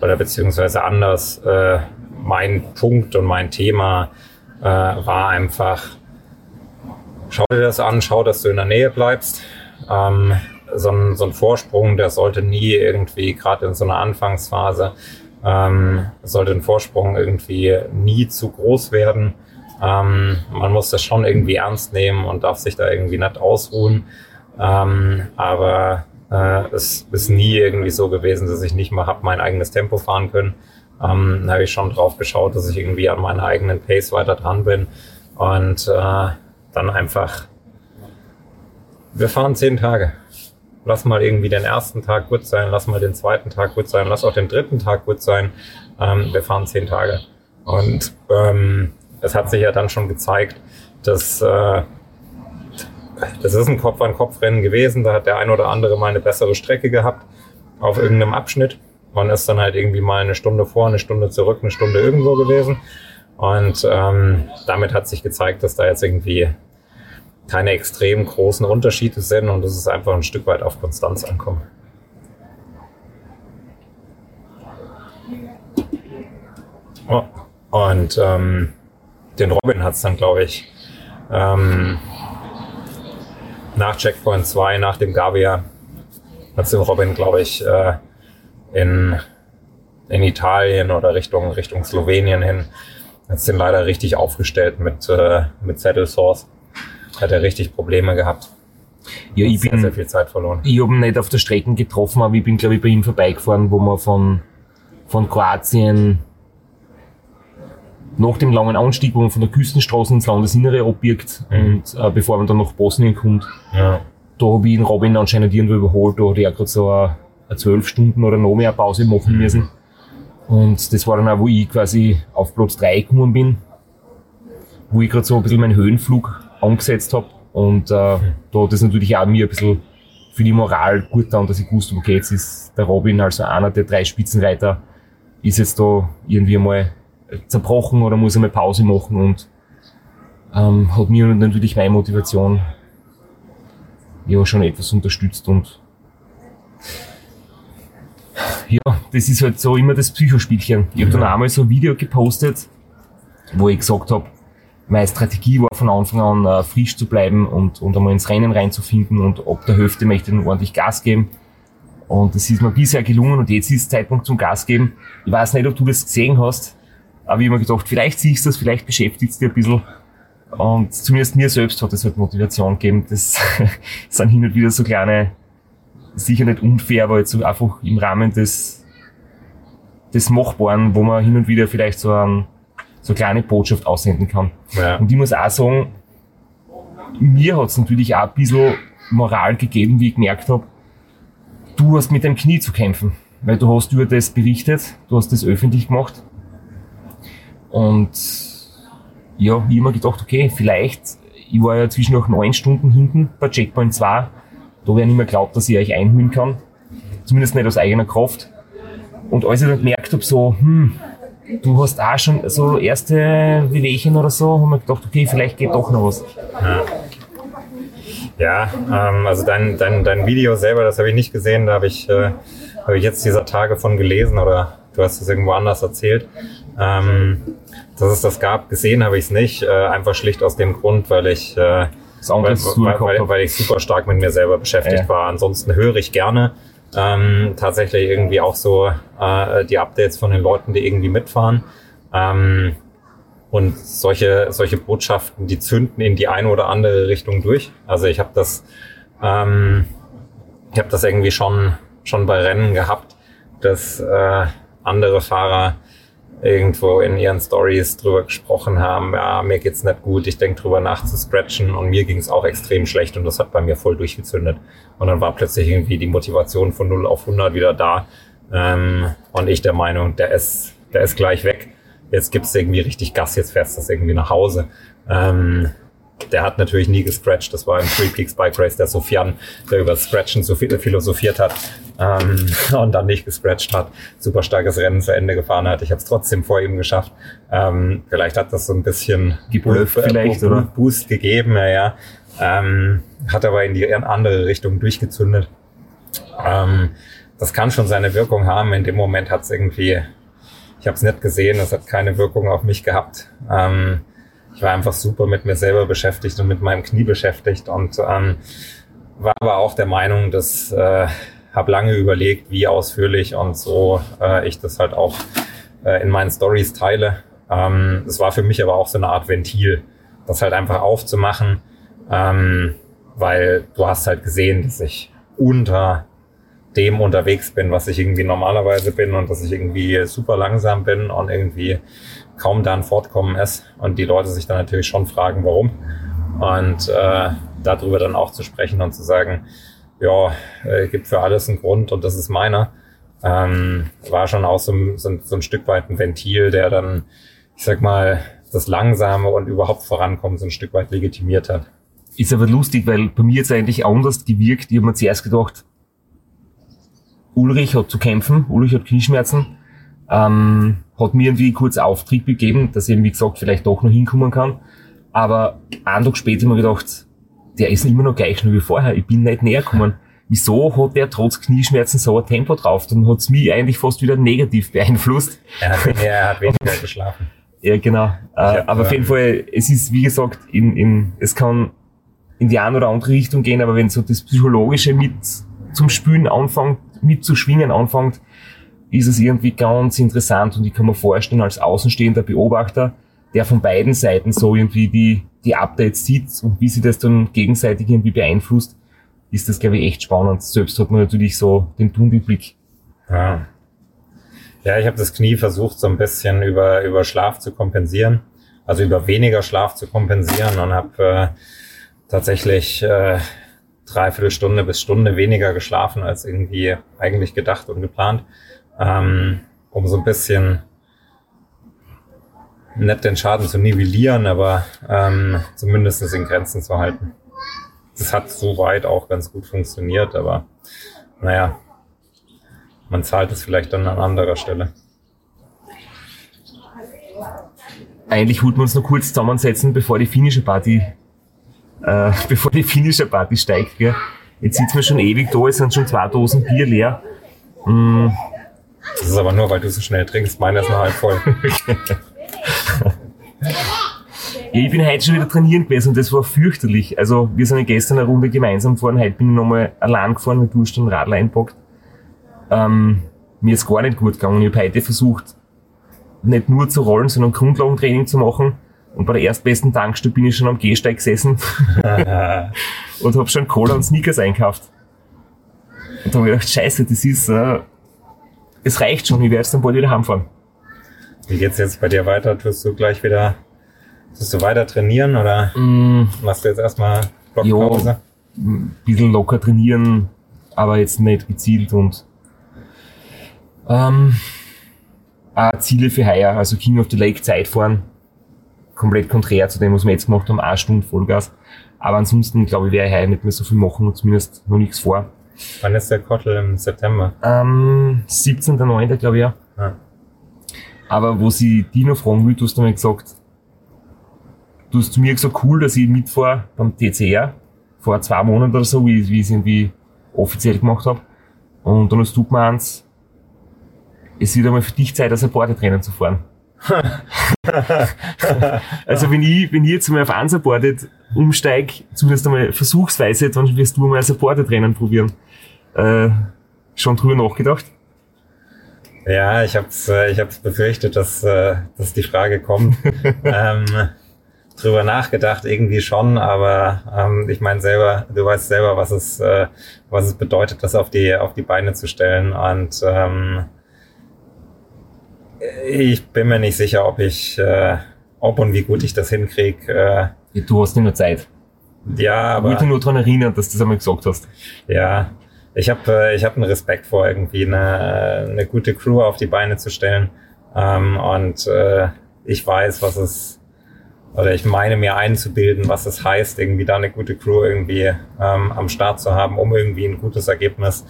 oder beziehungsweise anders, äh, mein Punkt und mein Thema äh, war einfach, schau dir das an, schau, dass du in der Nähe bleibst. Ähm, so, ein, so ein Vorsprung, der sollte nie irgendwie, gerade in so einer Anfangsphase, ähm, sollte ein Vorsprung irgendwie nie zu groß werden. Ähm, man muss das schon irgendwie ernst nehmen und darf sich da irgendwie nicht ausruhen. Ähm, aber äh, es ist nie irgendwie so gewesen, dass ich nicht mal hab mein eigenes Tempo fahren können. Ähm, da habe ich schon drauf geschaut, dass ich irgendwie an meiner eigenen Pace weiter dran bin. Und äh, dann einfach, wir fahren zehn Tage. Lass mal irgendwie den ersten Tag gut sein, lass mal den zweiten Tag gut sein, lass auch den dritten Tag gut sein. Ähm, wir fahren zehn Tage. Und ähm, es hat sich ja dann schon gezeigt, dass äh, das ist ein Kopf-an-Kopf-Rennen gewesen. Da hat der ein oder andere mal eine bessere Strecke gehabt auf irgendeinem Abschnitt. Man ist dann halt irgendwie mal eine Stunde vor, eine Stunde zurück, eine Stunde irgendwo gewesen. Und ähm, damit hat sich gezeigt, dass da jetzt irgendwie keine extrem großen Unterschiede sind und dass es einfach ein Stück weit auf Konstanz ankommt. Oh. Und ähm, den Robin hat es dann, glaube ich, ähm, nach Checkpoint 2, nach dem Gavia, hat den Robin, glaube ich, äh, in, in Italien oder Richtung, Richtung Slowenien hin, hat den leider richtig aufgestellt mit, äh, mit Saddle Source. Hat er richtig Probleme gehabt. Ja, ich sehr, bin, sehr viel Zeit verloren. ich habe ihn nicht auf der Strecke getroffen, aber ich bin, glaube ich, bei ihm vorbeigefahren, wo man von, von Kroatien nach dem langen Anstieg, wo man von der Küstenstraße ins Landesinnere abbiegt Mhm. und äh, bevor man dann nach Bosnien kommt, Ja. da habe ich den Robin anscheinend irgendwo überholt, da hat er gerade so eine, 12 Stunden oder noch mehr Pause machen müssen. Und das war dann auch, wo ich quasi auf Platz 3 gekommen bin, wo ich gerade so ein bisschen meinen Höhenflug angesetzt habe. Und äh, da hat es natürlich auch mir ein bisschen für die Moral gut getan, dass ich gewusst habe, okay, jetzt ist der Robin, also einer der drei Spitzenreiter, ist jetzt da irgendwie mal zerbrochen oder muss einmal Pause machen und ähm, hat mir natürlich meine Motivation ja schon etwas unterstützt und ja, das ist halt so immer das Psychospielchen. Ich habe dann einmal so ein Video gepostet, wo ich gesagt habe, meine Strategie war von Anfang an äh, frisch zu bleiben und, und einmal ins Rennen reinzufinden und ab der Hälfte möchte ich dann ordentlich Gas geben. Und das ist mir bisher gelungen und jetzt ist Zeitpunkt zum Gas geben. Ich weiß nicht, ob du das gesehen hast, aber ich habe mir gedacht, vielleicht siehst du das, vielleicht beschäftigt es dich ein bisschen. Und zumindest mir selbst hat es halt Motivation gegeben. Das *laughs* sind hin und wieder so kleine, sicher nicht unfair, aber jetzt so einfach im Rahmen des, des Machbaren, wo man hin und wieder vielleicht so, ein, so eine kleine Botschaft aussenden kann. Ja. Und ich muss auch sagen, mir hat es natürlich auch ein bisschen Moral gegeben, wie ich gemerkt habe, du hast mit deinem Knie zu kämpfen. Weil du hast über das berichtet, du hast das öffentlich gemacht. Und ja, ich mir gedacht, okay, vielleicht, ich war ja zwischen noch neun Stunden hinten bei Checkpoint 2, da wäre nicht mehr glaubt, dass ich euch einholen kann. Zumindest nicht aus eigener Kraft. Und als ich dann gemerkt habe, so, hm, du hast auch schon so erste Wehwehchen oder so, haben wir gedacht, okay, vielleicht geht doch noch was. Ja, ähm, also dein, dein, dein Video selber, das habe ich nicht gesehen, da habe ich, äh, habe ich jetzt dieser Tage von gelesen oder du hast es irgendwo anders erzählt. Ähm, dass es das gab, gesehen habe ich es nicht, äh, einfach schlicht aus dem Grund, weil ich, äh, weil, weil, weil, hab. weil ich super stark mit mir selber beschäftigt Ja. war. Ansonsten höre ich gerne ähm, tatsächlich irgendwie auch so äh, die Updates von den Leuten, die irgendwie mitfahren. Ähm, und solche, solche Botschaften, die zünden in die eine oder andere Richtung durch. Also ich habe das, ähm, ich habe das irgendwie schon, schon bei Rennen gehabt, dass, äh, andere Fahrer irgendwo in ihren Stories drüber gesprochen haben, ja, mir geht's nicht gut, ich denke drüber nach zu scratchen und mir ging's auch extrem schlecht und das hat bei mir voll durchgezündet. Und dann war plötzlich irgendwie die Motivation von 0 auf 100 wieder da ähm, und ich der Meinung, der ist, der ist gleich weg. Jetzt gibt's irgendwie richtig Gas, jetzt fährst du das irgendwie nach Hause. Ähm, der hat natürlich nie gescratcht. Das war im Three Peaks Bike Race der Sofian, der über Scratchen so viel philosophiert hat ähm, *laughs* und dann nicht gescratcht hat. Super starkes Rennen zu Ende gefahren hat. Ich habe es trotzdem vor ihm geschafft. Ähm, vielleicht hat das so ein bisschen Geblufft vielleicht, oder? Boost gegeben, ja, ja. Ähm, hat aber in die andere Richtung durchgezündet. Ähm, das kann schon seine Wirkung haben. In dem Moment hat es irgendwie, ich habe es nicht gesehen, es hat keine Wirkung auf mich gehabt. Ähm, ich war einfach super mit mir selber beschäftigt und mit meinem Knie beschäftigt und ähm, war aber auch der Meinung, dass äh, habe lange überlegt, wie ausführlich und so äh, ich das halt auch äh, in meinen Stories teile. Ähm, es war für mich aber auch so eine Art Ventil, das halt einfach aufzumachen, ähm, weil du hast halt gesehen, dass ich unter dem unterwegs bin, was ich irgendwie normalerweise bin und dass ich irgendwie super langsam bin und irgendwie kaum da ein Fortkommen ist und die Leute sich dann natürlich schon fragen, warum. Und äh, darüber dann auch zu sprechen und zu sagen, ja, äh, gibt für alles einen Grund und das ist meiner, ähm, war schon auch so, so, so ein Stück weit ein Ventil, der dann, ich sag mal, das Langsame und überhaupt vorankommen so ein Stück weit legitimiert hat. Ist aber lustig, weil bei mir jetzt eigentlich anders gewirkt. Ich habe mir zuerst gedacht, Ulrich hat zu kämpfen, Ulrich hat Knieschmerzen ähm, hat mir irgendwie kurz Auftrieb gegeben, dass ich eben, wie gesagt, vielleicht doch noch hinkommen kann. Aber einen Tag später habe ich mir gedacht, der ist immer noch gleich schnell wie vorher. Ich bin nicht näher gekommen. *laughs* Wieso hat der trotz Knieschmerzen so ein Tempo drauf? Dann hat es mich eigentlich fast wieder negativ *laughs* beeinflusst. Er hat, er hat weniger *laughs* geschlafen. Ja, genau. Äh, aber auf jeden Fall, es ist, wie gesagt, in, in, es kann in die eine oder andere Richtung gehen, aber wenn so das Psychologische mit zum Spülen anfängt, mit zu schwingen anfängt, ist es irgendwie ganz interessant und ich kann mir vorstellen, als außenstehender Beobachter, der von beiden Seiten so irgendwie die, die Updates sieht und wie sie das dann gegenseitig irgendwie beeinflusst, ist das, glaube ich, echt spannend. Selbst hat man natürlich so den Tunnelblick. Ja, ja ich habe das Knie versucht, so ein bisschen über, über Schlaf zu kompensieren, also über weniger Schlaf zu kompensieren und habe äh, tatsächlich äh, dreiviertel Stunde bis Stunde weniger geschlafen als irgendwie eigentlich gedacht und geplant ähm, um so ein bisschen nicht den Schaden zu nivellieren, aber ähm, zumindest in Grenzen zu halten. Das hat soweit auch ganz gut funktioniert, aber naja, man zahlt es vielleicht dann an anderer Stelle. Eigentlich wollten wir uns noch kurz zusammensetzen, bevor die finnische Party, äh, *laughs* bevor die finnische Party steigt. Gell? Jetzt sitzen wir schon ewig da, es sind schon zwei Dosen Bier leer. Mm, das ist aber nur, weil du so schnell trinkst. Meiner ist noch halb voll. Ja, ich bin heute schon wieder trainieren gewesen und das war fürchterlich. Also wir sind ja gestern eine Runde gemeinsam gefahren, heute bin ich nochmal allein gefahren, weil du hast den Radl einpackt. Ähm, mir ist gar nicht gut gegangen. Ich habe heute versucht, nicht nur zu rollen, sondern Grundlagentraining zu machen. Und bei der erstbesten Tankstelle bin ich schon am Gehsteig gesessen *laughs* und habe schon Cola und Sneakers einkauft. Und da habe ich gedacht, scheiße, das ist... Äh, es reicht schon, ich werde jetzt dann bald wieder heimfahren. Wie geht's jetzt bei dir weiter? Tust du gleich wieder, tust du weiter trainieren oder mm. machst du jetzt erstmal Blockpause? Ja, ein bisschen locker trainieren, aber jetzt nicht gezielt und ähm, auch Ziele für heuer, also King of the Lake Zeit fahren, komplett konträr zu dem, was wir jetzt gemacht haben, eine Stunde Vollgas. Aber ansonsten, glaube ich, werde ich heuer nicht mehr so viel machen und zumindest noch nichts vor. Wann ist der Kottel im September? Ähm, 17.09. glaube ich, ja. Ah. Aber wo sie die noch fragen will, du hast einmal gesagt, du hast zu mir gesagt, cool, dass ich mitfahre beim TCR, vor zwei Monaten oder so, wie, wie ich es irgendwie offiziell gemacht habe. Und dann hast du gemeint, es wird einmal für dich Zeit, als Supporter-Trainer zu fahren. *laughs* also wenn ich, wenn ich jetzt mal auf Unsupported umsteige, zumindest einmal versuchsweise, dann wirst du mal Supporter-Trainer probieren äh, schon drüber nachgedacht? Ja, ich habe es äh, ich hab's befürchtet, dass, äh, dass die Frage kommt. *laughs* ähm, drüber nachgedacht, irgendwie schon, aber ähm, ich meine selber, du weißt selber, was es, äh, was es bedeutet, das auf die, auf die Beine zu stellen. Und ähm, Ich bin mir nicht sicher, ob ich, äh, ob und wie gut ich das hinkriege. Äh, du hast nicht nur Zeit. Ja, aber. Ich wollte nur daran erinnern, dass du das einmal gesagt hast. Ja, ich habe äh, ich hab einen Respekt vor, irgendwie eine, eine gute Crew auf die Beine zu stellen. Ähm, und äh, ich weiß, was es, oder ich meine mir einzubilden, was es heißt, irgendwie da eine gute Crew irgendwie ähm, am Start zu haben, um irgendwie ein gutes Ergebnis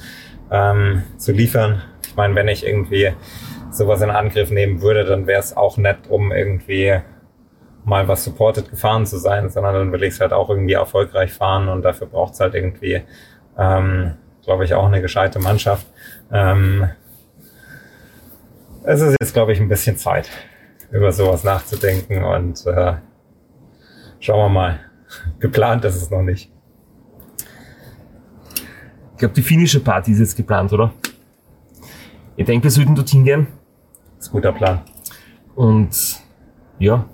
ähm, zu liefern. Ich meine, wenn ich irgendwie sowas in Angriff nehmen würde, dann wäre es auch nett, um irgendwie mal was supported gefahren zu sein, sondern dann will ich es halt auch irgendwie erfolgreich fahren und dafür braucht es halt irgendwie, ähm, glaube ich, auch eine gescheite Mannschaft. Ähm, es ist jetzt, glaube ich, ein bisschen Zeit, über sowas nachzudenken und äh, schauen wir mal. *laughs* Geplant ist es noch nicht. Ich glaube, die finnische Party ist jetzt geplant, oder? Ich denke, wir sollten dorthin gehen. Das ist ein guter Plan. Und ja,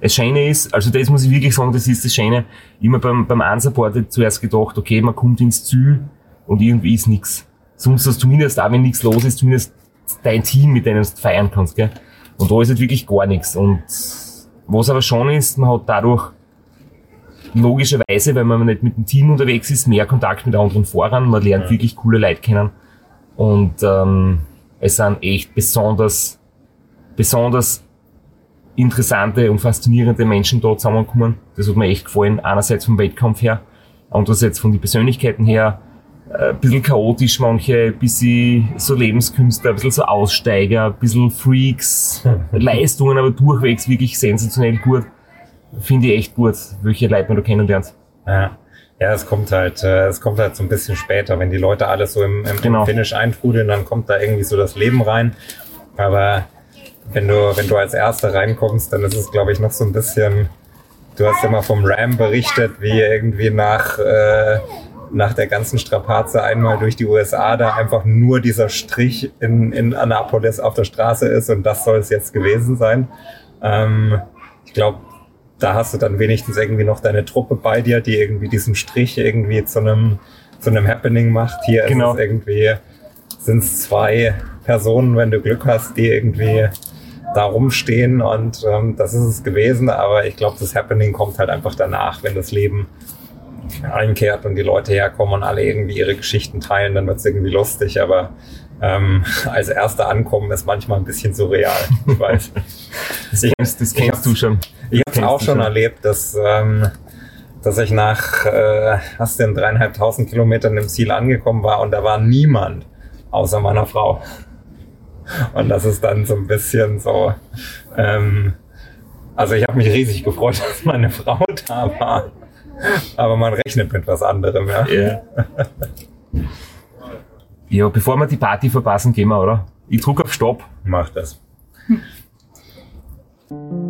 das Schöne ist, also das muss ich wirklich sagen, das ist das Schöne. Immer beim, beim Unsupported zuerst gedacht, okay, man kommt ins Ziel und irgendwie ist nichts. Sonst hast du zumindest auch, wenn nichts los ist, zumindest dein Team, mit denen du feiern kannst, gell? Und da ist halt wirklich gar nichts. Und was aber schon ist, man hat dadurch logischerweise, wenn man nicht mit dem Team unterwegs ist, mehr Kontakt mit anderen Fahrern, man lernt ja. wirklich coole Leute kennen. Und ähm, es sind echt besonders, besonders interessante und faszinierende Menschen dort zusammenkommen. Das hat mir echt gefallen. Einerseits vom Wettkampf her, andererseits von den Persönlichkeiten her. Äh, ein bisschen chaotisch manche, ein bisschen so Lebenskünstler, ein bisschen so Aussteiger, ein bisschen Freaks, *laughs* Leistungen, aber durchwegs wirklich sensationell gut. Finde ich echt gut, welche Leute man da kennenlernt. Ja. Ja, es kommt halt, äh, es kommt halt so ein bisschen später, wenn die Leute alles so im, im, genau. im Finish eintrudeln, dann kommt da irgendwie so das Leben rein. Aber wenn du, wenn du als Erster reinkommst, dann ist es, glaube ich, noch so ein bisschen. Du hast ja mal vom Ram berichtet, wie irgendwie nach, äh, nach der ganzen Strapaze einmal durch die USA da einfach nur dieser Strich in, in Annapolis auf der Straße ist und das soll es jetzt gewesen sein. Ähm, ich glaube, da hast du dann wenigstens irgendwie noch deine Truppe bei dir, die irgendwie diesen Strich irgendwie zu einem, zu einem Happening macht. Hier genau. ist es irgendwie, sind es zwei Personen, wenn du Glück hast, die irgendwie da rumstehen und ähm, das ist es gewesen. Aber ich glaube, das Happening kommt halt einfach danach, wenn das Leben einkehrt und die Leute herkommen und alle irgendwie ihre Geschichten teilen, dann wird es irgendwie lustig. Aber ähm, *laughs* als erster ankommen ist manchmal ein bisschen surreal. Ich weiß. *laughs* das, kennst, das kennst du schon. Ich habe es auch schon, schon erlebt, dass, ähm, dass ich nach äh, hast denn dreieinhalbtausend Kilometern im Ziel angekommen war und da war niemand außer meiner Frau. Und das ist dann so ein bisschen so. Ähm, also ich habe mich riesig gefreut, *laughs* dass meine Frau da war. Aber man rechnet mit was anderem, ja. Yeah. ja, bevor wir die Party verpassen, gehen wir, oder? Ich drücke auf Stopp. Mach das. *laughs*